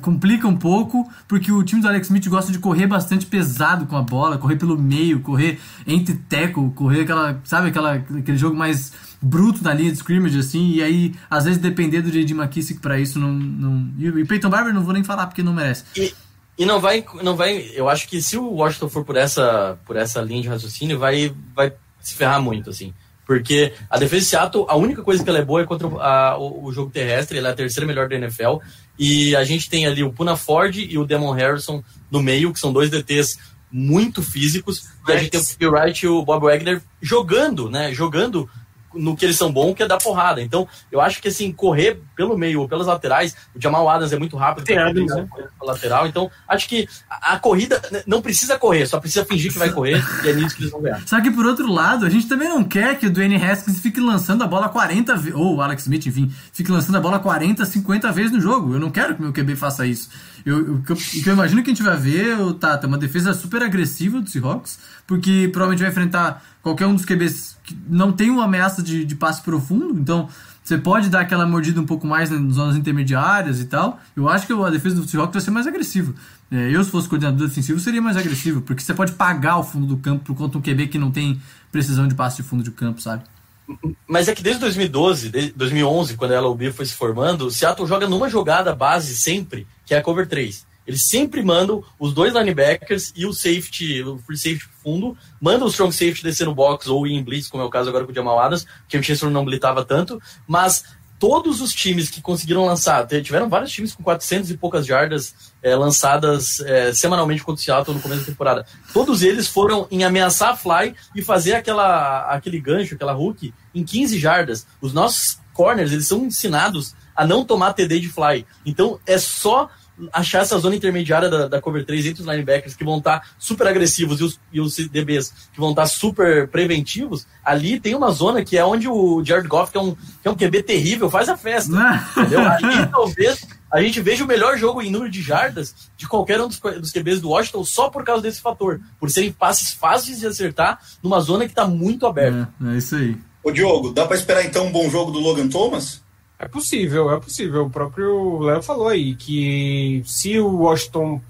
complica um pouco, porque o time do Alex Smith gosta de correr bastante pesado com a bola, correr pelo meio, correr entre teco, correr aquela, sabe, aquela, aquele jogo mais bruto na linha de scrimmage, assim, e aí, às vezes, depender do J.D. McKissick para isso, não, não... E Peyton Barber não vou nem falar, porque não merece. E, e não vai, não vai, eu acho que se o Washington for por essa, por essa linha de raciocínio, vai, vai se ferrar muito, assim. Porque a defesa de Seattle, a única coisa que ela é boa é contra a, o, o, jogo terrestre, ela é a terceira melhor da NFL. E a gente tem ali o Puna Ford e o Demon Harrison no meio, que são dois DTs muito físicos. E a gente tem o Phil Wright e o Bob Wagner jogando, né? Jogando no que eles são bons, que é dar porrada. Então, eu acho que assim, correr pelo meio ou pelas laterais, o Jamal Adams é muito rápido, Tem Adams, né? pela lateral. Então, acho que a, a corrida né, não precisa correr, só precisa fingir que vai correr e é nisso que eles vão ganhar. Só que por outro lado, a gente também não quer que o Dwayne Haskins fique lançando a bola 40 vezes, ou o Alex Smith, enfim, fique lançando a bola 40, 50 vezes no jogo. Eu não quero que meu QB faça isso. Eu, o que eu, o que eu imagino que a gente vai ver, o Tata, é uma defesa super agressiva do Seahawks, porque provavelmente vai enfrentar qualquer um dos QBs que não tem uma ameaça de, de passe profundo, então você pode dar aquela mordida um pouco mais nas zonas intermediárias e tal. Eu acho que a defesa do Seahawks vai ser mais agressiva. É, eu, se fosse coordenador defensivo, seria mais agressivo, porque você pode pagar o fundo do campo por conta um QB que não tem precisão de passe de fundo de campo, sabe? Mas é que desde 2012, desde 2011, quando a LOB foi se formando, o Seattle joga numa jogada base sempre, que é a cover 3. Eles sempre mandam os dois linebackers e o safety, o free safety fundo, mandam o strong safety descer no box ou ir em blitz, como é o caso agora com o Jamal Adams, que o Chancellor não blitava tanto, mas todos os times que conseguiram lançar, tiveram vários times com 400 e poucas jardas eh, lançadas eh, semanalmente contra o Seattle no começo da temporada. Todos eles foram em ameaçar a fly e fazer aquela, aquele gancho, aquela hook em 15 jardas. Os nossos corners, eles são ensinados a não tomar TD de fly. Então é só achar essa zona intermediária da, da cover 3 entre os linebackers que vão estar super agressivos e os, e os DBs que vão estar super preventivos, ali tem uma zona que é onde o Jared Goff, que é um, que é um QB terrível, faz a festa. Entendeu? Aí talvez a gente veja o melhor jogo em número de jardas de qualquer um dos, dos QBs do Washington só por causa desse fator. Por serem passes fáceis de acertar numa zona que está muito aberta. É, é isso aí. Ô Diogo, dá pra esperar então um bom jogo do Logan Thomas? É possível, é possível. O próprio Léo falou aí que se o Washington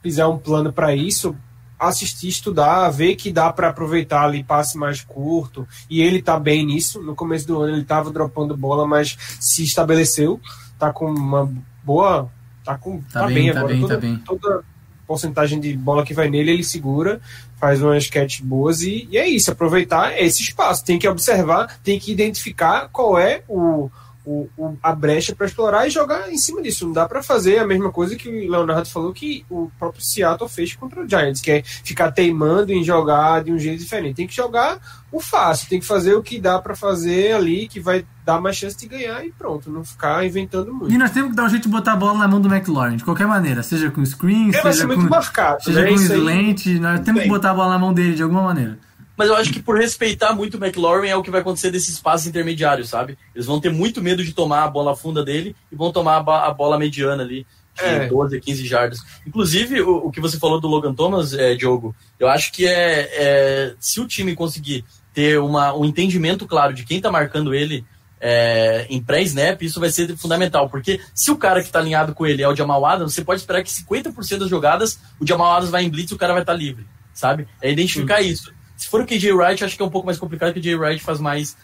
fizer um plano para isso, assistir, estudar, ver que dá para aproveitar ali passe mais curto, e ele tá bem nisso. No começo do ano ele tava dropando bola, mas se estabeleceu, tá com uma boa, tá com Tá bem, tá agora. bem, toda, tá bem. toda porcentagem de bola que vai nele, ele segura, faz umas catch boas e, e é isso, aproveitar esse espaço. Tem que observar, tem que identificar qual é o, o, o- a brecha para explorar e jogar em cima disso. Não dá para fazer a mesma coisa que o Leonardo falou que o próprio Seattle fez contra o Giants, que é ficar teimando em jogar de um jeito diferente. Tem que jogar o fácil, tem que fazer o que dá para fazer ali, que vai dar mais chance de ganhar e pronto, não ficar inventando muito. E nós temos que dar um jeito de botar a bola na mão do McLaurin, de qualquer maneira, seja com screen, vai seja com, marcado, seja né? com slant, nós temos que Bem. botar a bola na mão dele de alguma maneira. Mas eu acho que por respeitar muito o McLaurin é o que vai acontecer desses passes intermediários, sabe? Eles vão ter muito medo de tomar a bola funda dele e vão tomar a, bola mediana ali, de É. 12 a 15 jardas. Inclusive, o, o que você falou do Logan Thomas, é, Diogo, eu acho que é, é se o time conseguir ter uma, um entendimento claro de quem tá marcando ele é, em pré-snap, isso vai ser fundamental. Porque se o cara que tá alinhado com ele é o Jamal Adams, você pode esperar que 50% das jogadas o Jamal Adams vai em blitz e o cara vai estar livre, sabe? É identificar isso. Se for o KJ Wright, acho que é um pouco mais complicado, porque o KJ Wright faz mais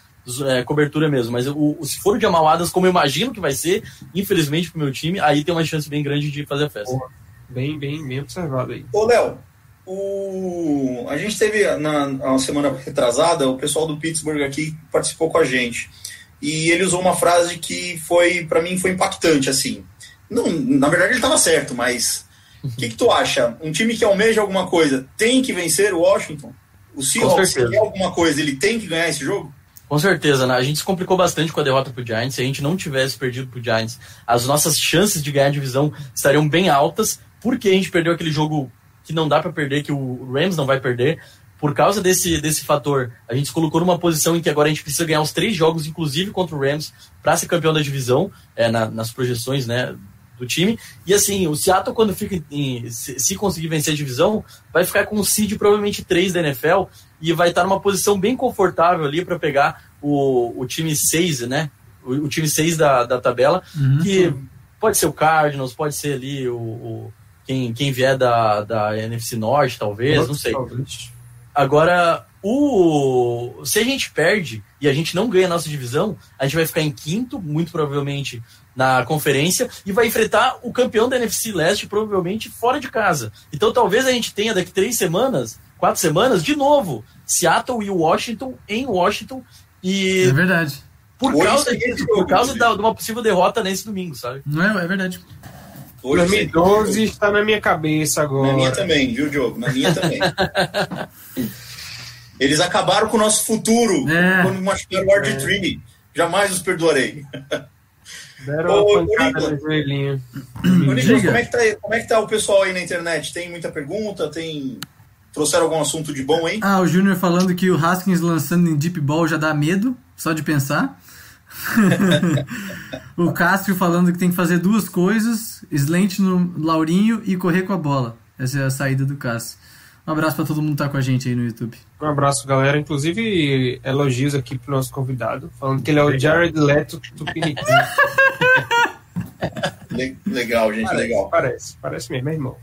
é, cobertura mesmo. Mas o, o- se for o Jamal Adams, como eu imagino que vai ser, infelizmente pro meu time, aí tem uma chance bem grande de fazer a festa. Bem, bem, bem observado aí. Ô, Léo, o... a gente teve na, na semana retrasada, o pessoal do Pittsburgh aqui participou com a gente. E ele usou uma frase que foi, para mim, foi impactante, assim. Não, na verdade ele estava certo, mas o que, que tu acha? Um time que almeja alguma coisa tem que vencer o Washington? O Seahawks quer alguma coisa, ele tem que ganhar esse jogo? Com certeza, né? A gente se complicou bastante com a derrota pro Giants. Se a gente não tivesse perdido pro Giants, as nossas chances de ganhar a divisão estariam bem altas, porque a gente perdeu aquele jogo que não dá pra perder, que o Rams não vai perder. Por causa desse, desse fator, a gente se colocou numa posição em que agora a gente precisa ganhar os três jogos, inclusive contra o Rams, para ser campeão da divisão, é, na- nas projeções, né? Do time. E assim, o Seattle, quando fica em, se, se conseguir vencer a divisão, vai ficar com um seed provavelmente 3 da NFL e vai estar numa posição bem confortável ali para pegar o, o time 6, né? O, o time 6 da, da tabela, Uhum. que pode ser o Cardinals, pode ser ali o, o- quem, quem vier da, da NFC Norte, talvez, não sei. Talvez. Agora, o se a gente perde e a gente não ganha a nossa divisão, a gente vai ficar em quinto, muito provavelmente, na conferência, e vai enfrentar o campeão da NFC Leste, provavelmente, fora de casa. Então talvez a gente tenha daqui três semanas, quatro semanas, de novo, Seattle e Washington em Washington. E É verdade. por Hoje causa, disso, por causa inclusive. da- de uma possível derrota nesse domingo, sabe? Não é, é verdade. Hoje 2012 está na minha cabeça Na minha agora. também, viu, Diogo? Na minha também. Eles acabaram com o nosso futuro É. quando machucaram o RG3. Jamais os perdoarei. Deram Ô, uma pancada no joelhinho. Nicolas, como é, que tá, aí- como é que tá o pessoal aí na internet? Tem muita pergunta? Tem. Trouxeram algum assunto de bom aí? Ah, o Júnior falando que o Haskins lançando em Deep Ball já dá medo, só de pensar. o Cássio falando que tem que fazer duas coisas: slant no Laurinho e correr com a bola. Essa é a saída do Cássio. Um abraço pra todo mundo que tá com a gente aí no YouTube. Um abraço, galera. Inclusive, elogios aqui pro nosso convidado, falando que ele é o Jared Leto Tupiniquim. Le- legal, gente, Parece, legal. parece, parece mesmo, é irmão.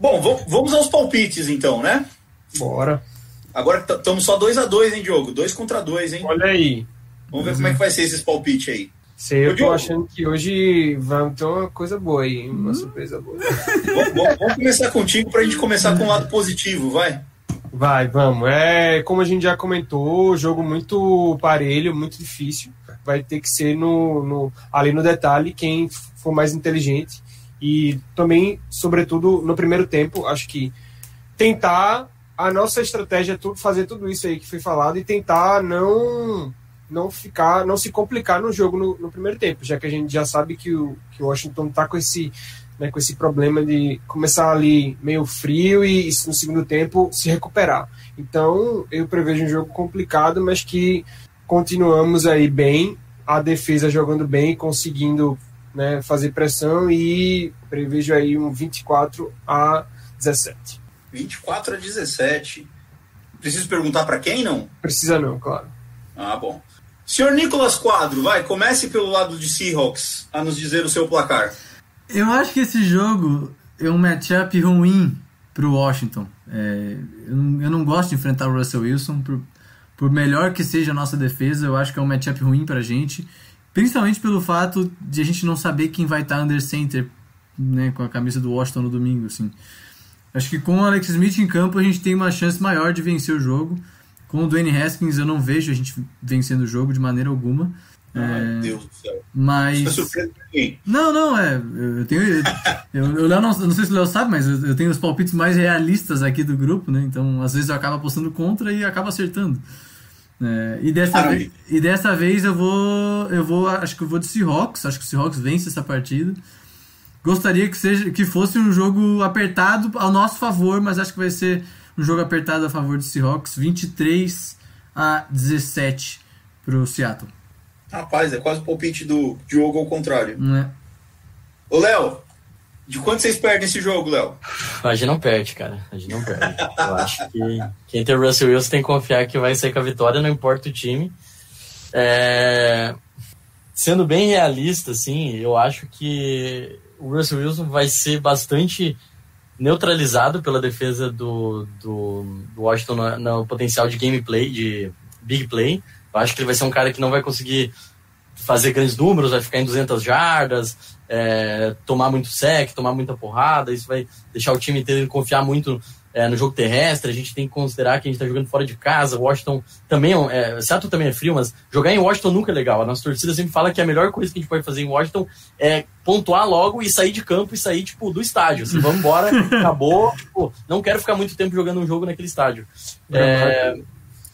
Bom, vam- vamos aos palpites então, né? Bora. Agora estamos só 2 a 2 hein, Diogo? 2 contra 2, hein? Olha aí. Vamos ver como é que vai ser esses palpites aí. Sei, eu tô achando que hoje vai ter uma coisa boa aí, uma surpresa boa. Vamos, começar contigo pra gente começar com o lado positivo, vai? Vai, vamos. É, como a gente já comentou, jogo muito parelho, muito difícil. Vai ter que ser no, no, ali no detalhe quem for mais inteligente. E também, sobretudo, no primeiro tempo, acho que tentar a nossa estratégia é fazer tudo isso aí que foi falado e tentar não não ficar, não se complicar no jogo no, no primeiro tempo, já que a gente já sabe que o, que o Washington tá com esse né, com esse problema de começar ali meio frio e no segundo tempo se recuperar. Então, eu prevejo um jogo complicado, mas que continuamos aí bem, a defesa jogando bem, conseguindo né, fazer pressão e prevejo aí um 24 a 17. 24 a 17. Preciso perguntar pra quem, não? Precisa não, claro. Ah, bom. Senhor Nicolas Quadro, vai, comece pelo lado de Seahawks a nos dizer o seu placar. Eu acho que esse jogo é um matchup ruim pro Washington. É, eu, não, eu não gosto de enfrentar o Russell Wilson. Por, por melhor que seja a nossa defesa, eu acho que é um matchup ruim pra gente. Principalmente pelo fato de a gente não saber quem vai estar under center né, com a camisa do Washington no domingo. Assim. Acho que com o Alex Smith em campo a gente tem uma chance maior de vencer o jogo. Com o Dwayne Haskins eu não vejo a gente vencendo o jogo de maneira alguma. Ai, É, Deus do céu. mas... Ninguém. Não, não, é. Eu tenho. Eu, eu, Léo não, não sei se o Léo sabe, mas eu, eu tenho os palpites mais realistas aqui do grupo, né? Então, às vezes eu acabo apostando contra e acabo acertando. É, e, dessa vez, e dessa vez eu vou. Eu vou. Acho que eu vou de Seahawks. Acho que o Seahawks vence essa partida. Gostaria que, seja, que fosse um jogo apertado ao nosso favor, mas acho que vai ser um jogo apertado a favor do Seahawks. 23 a 17 pro Seattle. Rapaz, é quase o palpite do Diogo ao contrário. Né? Ô, Léo, de quanto vocês perdem esse jogo, Léo? A gente não perde, cara. A gente não perde. Eu acho que quem tem o Russell Wilson tem que confiar que vai sair com a vitória, não importa o time. É, Sendo bem realista, assim, eu acho que o Russell Wilson vai ser bastante neutralizado pela defesa do, do, do Washington no, no potencial de gameplay, de big play. Eu acho que ele vai ser um cara que não vai conseguir fazer grandes números, vai ficar em 200 jardas, é, tomar muito sec, tomar muita porrada, isso vai deixar o time inteiro confiar muito é, no jogo terrestre, a gente tem que considerar que a gente está jogando fora de casa, Washington também, é, é, Seattle também é frio, mas jogar em Washington nunca é legal, a nossa torcida sempre fala que a melhor coisa que a gente pode fazer em Washington é pontuar logo e sair de campo e sair, tipo, do estádio, assim, vamos embora, acabou, tipo, não quero ficar muito tempo jogando um jogo naquele estádio. É,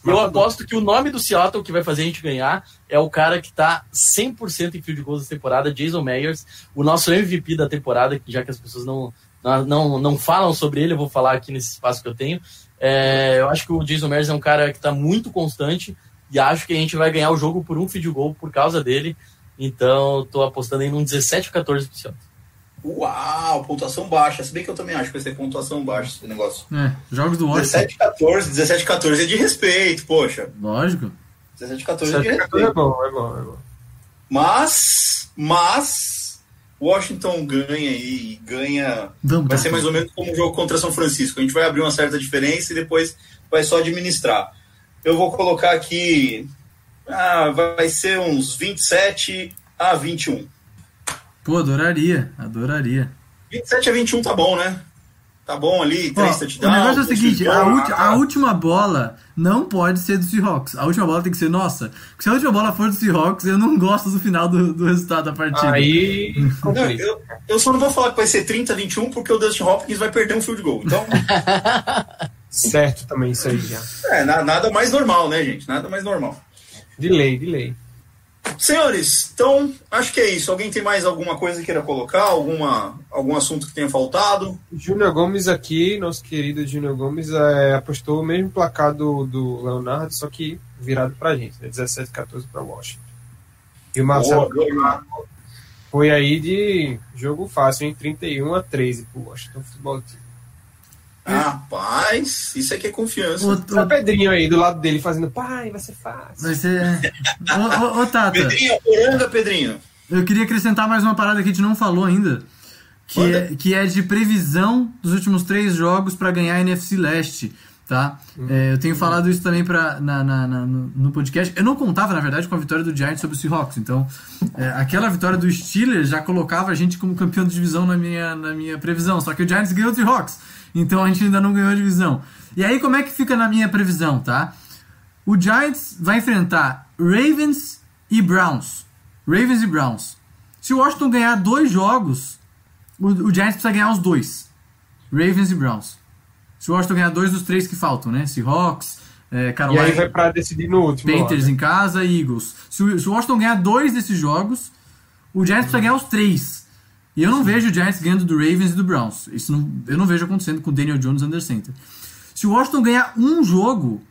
eu aposto que o nome do Seattle que vai fazer a gente ganhar é o cara que tá 100% em field goals da temporada, Jason Myers, o nosso MVP da temporada, já que as pessoas não, não, não, não falam sobre ele, eu vou falar aqui nesse espaço que eu tenho. É, eu acho que o Jason Myers é um cara que tá muito constante e acho que a gente vai ganhar o jogo por um field goal por causa dele. Então, eu tô apostando aí num 17 14 pro. Uau, pontuação baixa. Se bem que eu também acho que vai ser pontuação baixa esse negócio. É, jogos do Washington. 17 14, 17 14 é de respeito, poxa. Lógico. 17 14 é de 7 é respeito. bom, é bom, é bom. Mas, mas, Washington ganha e ganha. Vamos, Vai ser mais ou menos como um jogo contra São Francisco. A gente vai abrir uma certa diferença e depois vai só administrar. Eu vou colocar aqui. Ah, vai ser uns 27 a 21. Pô, adoraria, adoraria. 27 a 21 tá bom, né? Tá bom ali, três o touchdowns. negócio é o seguinte, a, ulti- a última bola não pode ser do Seahawks. A última bola tem que ser nossa. Porque se a última bola for do Seahawks, eu não gosto do final do, do resultado da partida. Aí, Não, eu, eu só não vou falar que vai ser 30 a 21 porque o Dustin Hopkins vai perder um field goal. Então, certo também isso aí já. É, na- nada mais normal, né, gente? Nada mais normal. De lei, de lei. Senhores, então acho que é isso. Alguém tem mais alguma coisa que queira colocar? Alguma, algum assunto que tenha faltado? Júnior Gomes aqui, nosso querido Júnior Gomes, é, apostou o mesmo placar do, do Leonardo, só que virado pra gente, né? 17 14 pra Washington. E o Marcelo Boa, foi aí de jogo fácil, em 31 a 13 pro Washington Futebol Team. Rapaz, isso aqui é confiança. Tá o ô, Pedrinho aí do lado dele fazendo, pai, vai ser fácil. vai ser. Ô, ô, ô, Tata, Pedrinho, poranga, Pedrinho. eu queria acrescentar mais uma parada que a gente não falou ainda. Que Manda. é, que é de previsão dos últimos três jogos para ganhar a NFC Leste. Tá? É, eu tenho falado isso também pra, na, na- na- no, no podcast. Eu não contava, na verdade, com a vitória do Giants sobre o Seahawks. Então, é, aquela vitória do Steelers já colocava a gente como campeão de divisão na minha, na minha previsão. Só que o Giants ganhou o Seahawks. Então a gente ainda não ganhou a divisão. E aí, como é que fica na minha previsão, tá? O Giants vai enfrentar Ravens e Browns. Ravens e Browns. Se o Washington ganhar dois jogos, o, o Giants precisa ganhar os dois. Ravens e Browns. Se o Washington ganhar dois dos três que faltam, né? Seahawks, é, E Carolina, aí vai pra decidir no último. Panthers lá, né? em casa e Eagles. Se o, se o Washington ganhar dois desses jogos, o Giants precisa ganhar os três. E eu não vejo o Giants ganhando do Ravens e do Browns. Isso não, eu não vejo acontecendo com o Daniel Jones under center. Se o Washington ganhar um jogo,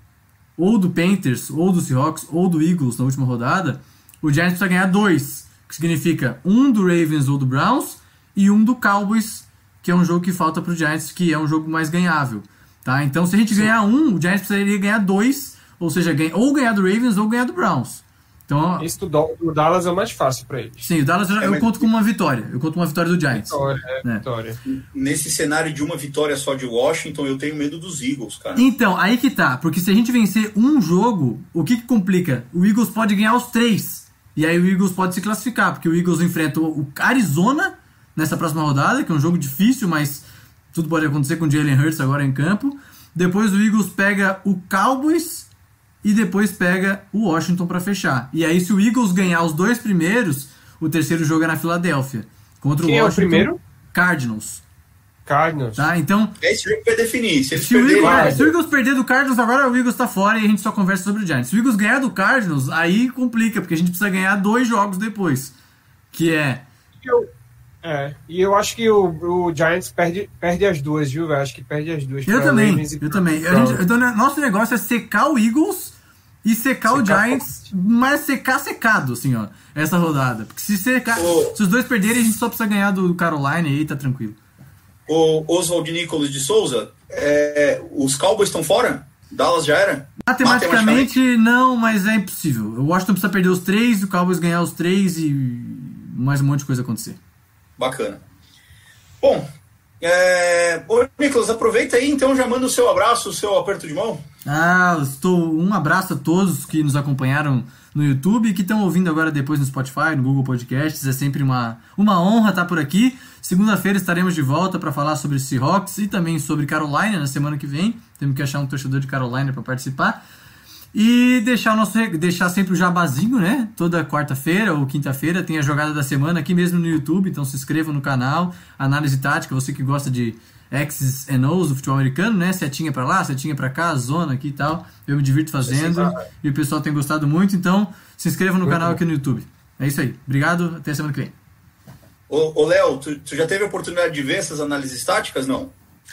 ou do Panthers, ou do Seahawks, ou do Eagles na última rodada, o Giants precisa ganhar dois. Que significa um do Ravens ou do Browns e um do Cowboys, que é um jogo que falta pro Giants, que é um jogo mais ganhável. Tá? Então, se a gente ganhar um, o Giants precisaria ganhar dois, ou seja, ganha- ou ganhar do Ravens ou ganhar do Browns. Então, Esse do, Dallas é o mais fácil pra eles. sim, o Dallas eu, eu mas- conto como uma vitória. Eu conto uma vitória do Giants. Vitória, é, É. vitória. Nesse cenário de uma vitória só de Washington, eu tenho medo dos Eagles, cara. Então, aí que tá. Porque se a gente vencer um jogo, o que, que complica? O Eagles pode ganhar os três. E aí o Eagles pode se classificar, porque o Eagles enfrenta o Arizona nessa próxima rodada, que é um jogo difícil, mas tudo pode acontecer com o Jalen Hurts agora em campo. Depois o Eagles pega o Cowboys e depois pega o Washington pra fechar. E aí, se o Eagles ganhar os dois primeiros, o terceiro jogo é na Filadélfia. Contra Quem o é o Washington primeiro? Cardinals. Cardinals. Tá? Então, Esse jogo vai definir. Se se o. Eagles, vai. se o Eagles perder do Cardinals, agora o Eagles tá fora e a gente só conversa sobre o Giants. Se o Eagles ganhar do Cardinals, aí complica, porque a gente precisa ganhar dois jogos depois. Que é. Eu- é, e eu acho que o, o Giants perde, perde as duas, viu, velho? Acho que perde as duas. Eu também, eu também. Gente- então, né, nosso negócio é secar o Eagles e secar, o Secar Giants, mas secar secado, assim, ó, essa rodada. Porque se secar. Ô. Se os dois perderem, a gente só precisa ganhar do Carolina e aí tá tranquilo. O Oswald Nicolas de Souza, é, os Cowboys estão fora? Dallas já era? Matematicamente, não, mas é impossível. O Washington precisa perder os três, o Cowboys ganhar os três e mais um monte de coisa acontecer. Bacana. Bom, é... Ô, Nicolas, aproveita aí, então já manda o seu abraço, o seu aperto de mão. Ah, estou um abraço a todos que nos acompanharam no YouTube e que estão ouvindo agora depois no Spotify, no Google Podcasts. É sempre uma, uma honra estar por aqui. Segunda-feira estaremos de volta para falar sobre Seahawks e também sobre Carolina na semana que vem. Temos que achar um torcedor de Carolina para participar. E deixar, o nosso, deixar sempre o jabazinho, né? Toda quarta-feira ou quinta-feira tem a jogada da semana aqui mesmo no YouTube. Então se inscreva no canal. Análise tática, você que gosta de X's and O's do futebol americano, né? Setinha pra lá, setinha pra cá, zona aqui e tal. Eu me divirto fazendo e o pessoal tem gostado muito. Então se inscreva no canal aqui no YouTube. É isso aí. Obrigado. Até a semana que vem. Ô, ô, Léo, tu, tu já teve a oportunidade de ver essas análises táticas? Não?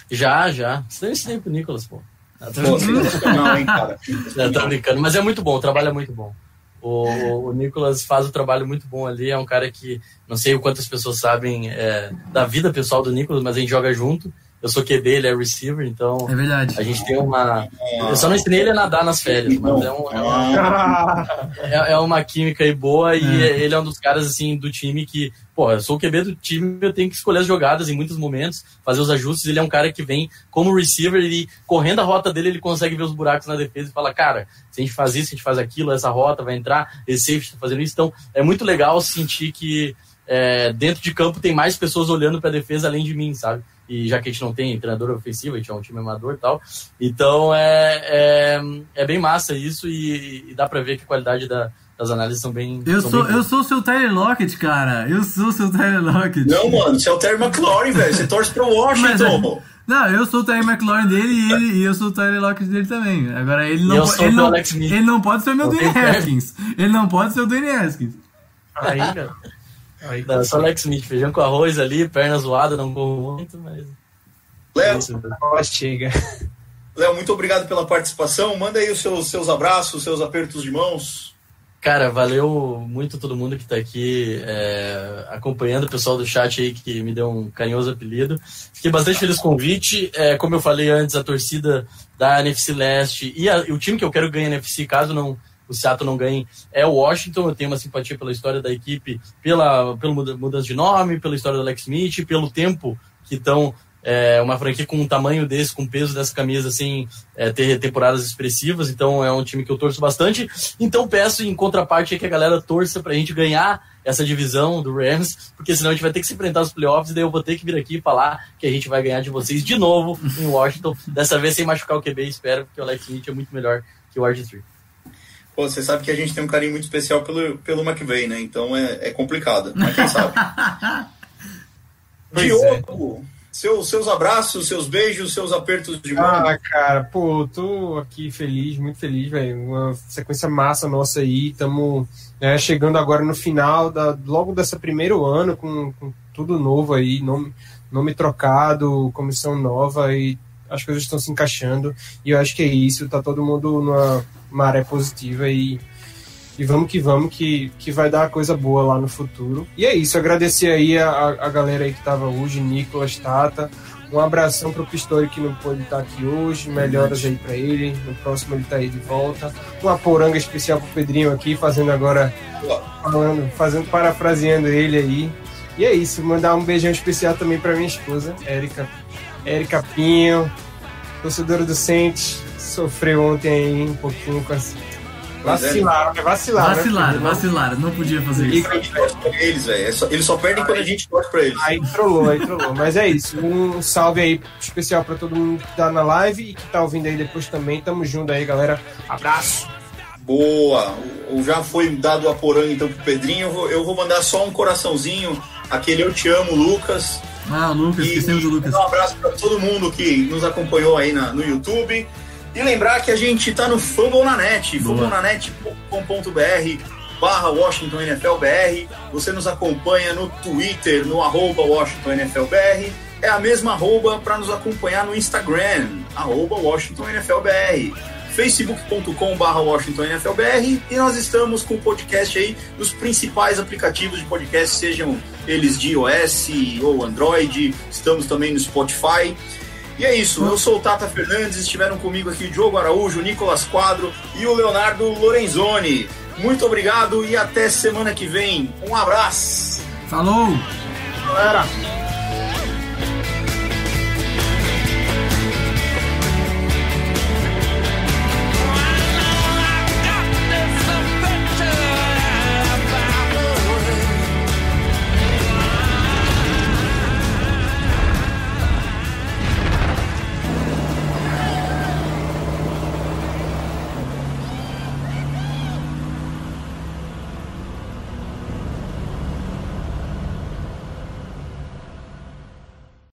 Já, já. Ensinei pro Nicolas, pô. Brincando. sensacional, hein, cara? Já tô brincando, mas é muito bom, o trabalho é muito bom. O, o Nicolas faz o trabalho muito bom ali, é um cara que, não sei o quantas pessoas sabem é, da vida pessoal do Nicolas, mas a gente joga junto. Eu sou QB, ele é receiver, então É verdade. a gente tem uma. Eu só não ensinei ele a nadar nas férias, mas é, um- é uma, é, é uma química aí boa e É. ele é um dos caras assim do time que, pô, eu sou o QB do time, eu tenho que escolher as jogadas em muitos momentos, fazer os ajustes. Ele é um cara que vem como receiver e correndo a rota dele, ele consegue ver os buracos na defesa e fala, cara, se a gente faz isso, a gente faz aquilo, essa rota vai entrar, esse safety tá fazendo isso. Então é muito legal sentir que é, dentro de campo tem mais pessoas olhando para a defesa além de mim, sabe? E já que a gente não tem treinador ofensivo, a gente é um time amador e tal. Então é, é, é bem massa isso e, e dá para ver que a qualidade da- das análises são bem. Eu são sou, bem eu sou o seu Tyler Lockett, cara. Eu sou o seu Tyler Lockett. Não, mano, você é o Terry McLaurin, velho. Você torce pro Mas, Washington. Não, eu sou o Terry McLaurin dele e, ele, e eu sou o Tyler Lockett dele também. Agora ele não, eu po- sou ele, o não, ele não pode ser o meu Eu Dwayne Haskins. Ele não pode ser o Dwayne Haskins. Aí não. Aí Não, só Alex Smith, feijão com arroz ali, perna zoada, não corro muito, mas. Léo, Ó, chega. Léo, muito obrigado pela participação. Manda aí os seus, seus abraços, seus apertos de mãos. Cara, valeu muito todo mundo que tá aqui é, acompanhando, o pessoal do chat aí que me deu um carinhoso apelido. Fiquei bastante feliz com o convite. É, como eu falei antes, a torcida da NFC Leste e, a- e o time que eu quero ganhar na NFC, caso não, o Seattle não ganhe, é o Washington. Eu tenho uma simpatia pela história da equipe, pela, pela muda- mudança de nome, pela história do Alex Smith, pelo tempo que estão é, uma franquia com um tamanho desse, com peso dessa camisa, assim, é, ter temporadas expressivas, então é um time que eu torço bastante. Então peço em contraparte aí que a galera torça pra gente ganhar essa divisão do Rams, porque senão a gente vai ter que se enfrentar nos playoffs e daí eu vou ter que vir aqui e falar que a gente vai ganhar de vocês de novo em Washington, dessa vez sem machucar o QB, espero, porque o Alex Smith é muito melhor que o RG3. Pô, você sabe que a gente tem um carinho muito especial pelo, pelo McVeigh, né? Então é, é complicado, mas quem sabe. Pois Diogo, seu- seus abraços, seus beijos, seus apertos de mão. Ah, cara, pô, tô aqui feliz, muito feliz, velho. Uma sequência massa nossa aí. Estamos chegando agora no final, da, logo dessa primeiro ano, com, com tudo novo aí, nome, nome trocado, comissão nova e as coisas estão se encaixando. E eu acho que é isso, tá todo mundo numa maré positiva e, e vamos que vamos, que, que vai dar coisa boa lá no futuro. E é isso, agradecer aí a, a galera aí que tava hoje, Nicolas, Tata. Um abração pro Pistori que não pôde estar aqui hoje. Melhoras aí pra ele. No próximo ele tá aí de volta. Uma poranga especial pro Pedrinho aqui, fazendo agora. Falando, fazendo, parafraseando ele aí. E é isso, mandar um beijão especial também pra minha esposa, Érica. Érica Pinho, torcedora do Sente. Sofreu ontem aí um pouquinho com as. Pois é. Vacilaram, né? Vacilaram. Vacilaram, né? vacilaram. Não podia fazer isso. A gente torce pra eles, velho. É só- Eles só perdem quando a gente torce pra eles. Aí trollou, aí trollou. Mas é isso. Um salve aí especial pra todo mundo que tá na live e que tá ouvindo aí depois também. Tamo junto aí, galera. Abraço. Boa! O- o- Já foi dado a poranga então pro Pedrinho. Eu vou, eu vou mandar só um coraçãozinho. Aquele eu te amo, Lucas. Ah, Lucas, esquecemos do Lucas. um abraço para todo mundo que nos acompanhou aí na- no YouTube. E lembrar que a gente tá no Fumble na Net, fumblenanet.com.br barra Washington NFL BR. Você nos acompanha no Twitter, no arroba Washington NFL BR. É a mesma arroba para nos acompanhar no Instagram, arroba Washington NFL BR. facebook.com barra Washington NFL BR e nós estamos com o podcast aí nos principais aplicativos de podcast, sejam eles de iOS ou Android, estamos também no Spotify. E é isso, eu sou o Tata Fernandes, estiveram comigo aqui Diogo Araújo, Nicolas Quadro e o Leonardo Lorenzoni. Muito obrigado e até semana que vem. Um abraço! Falou! Galera.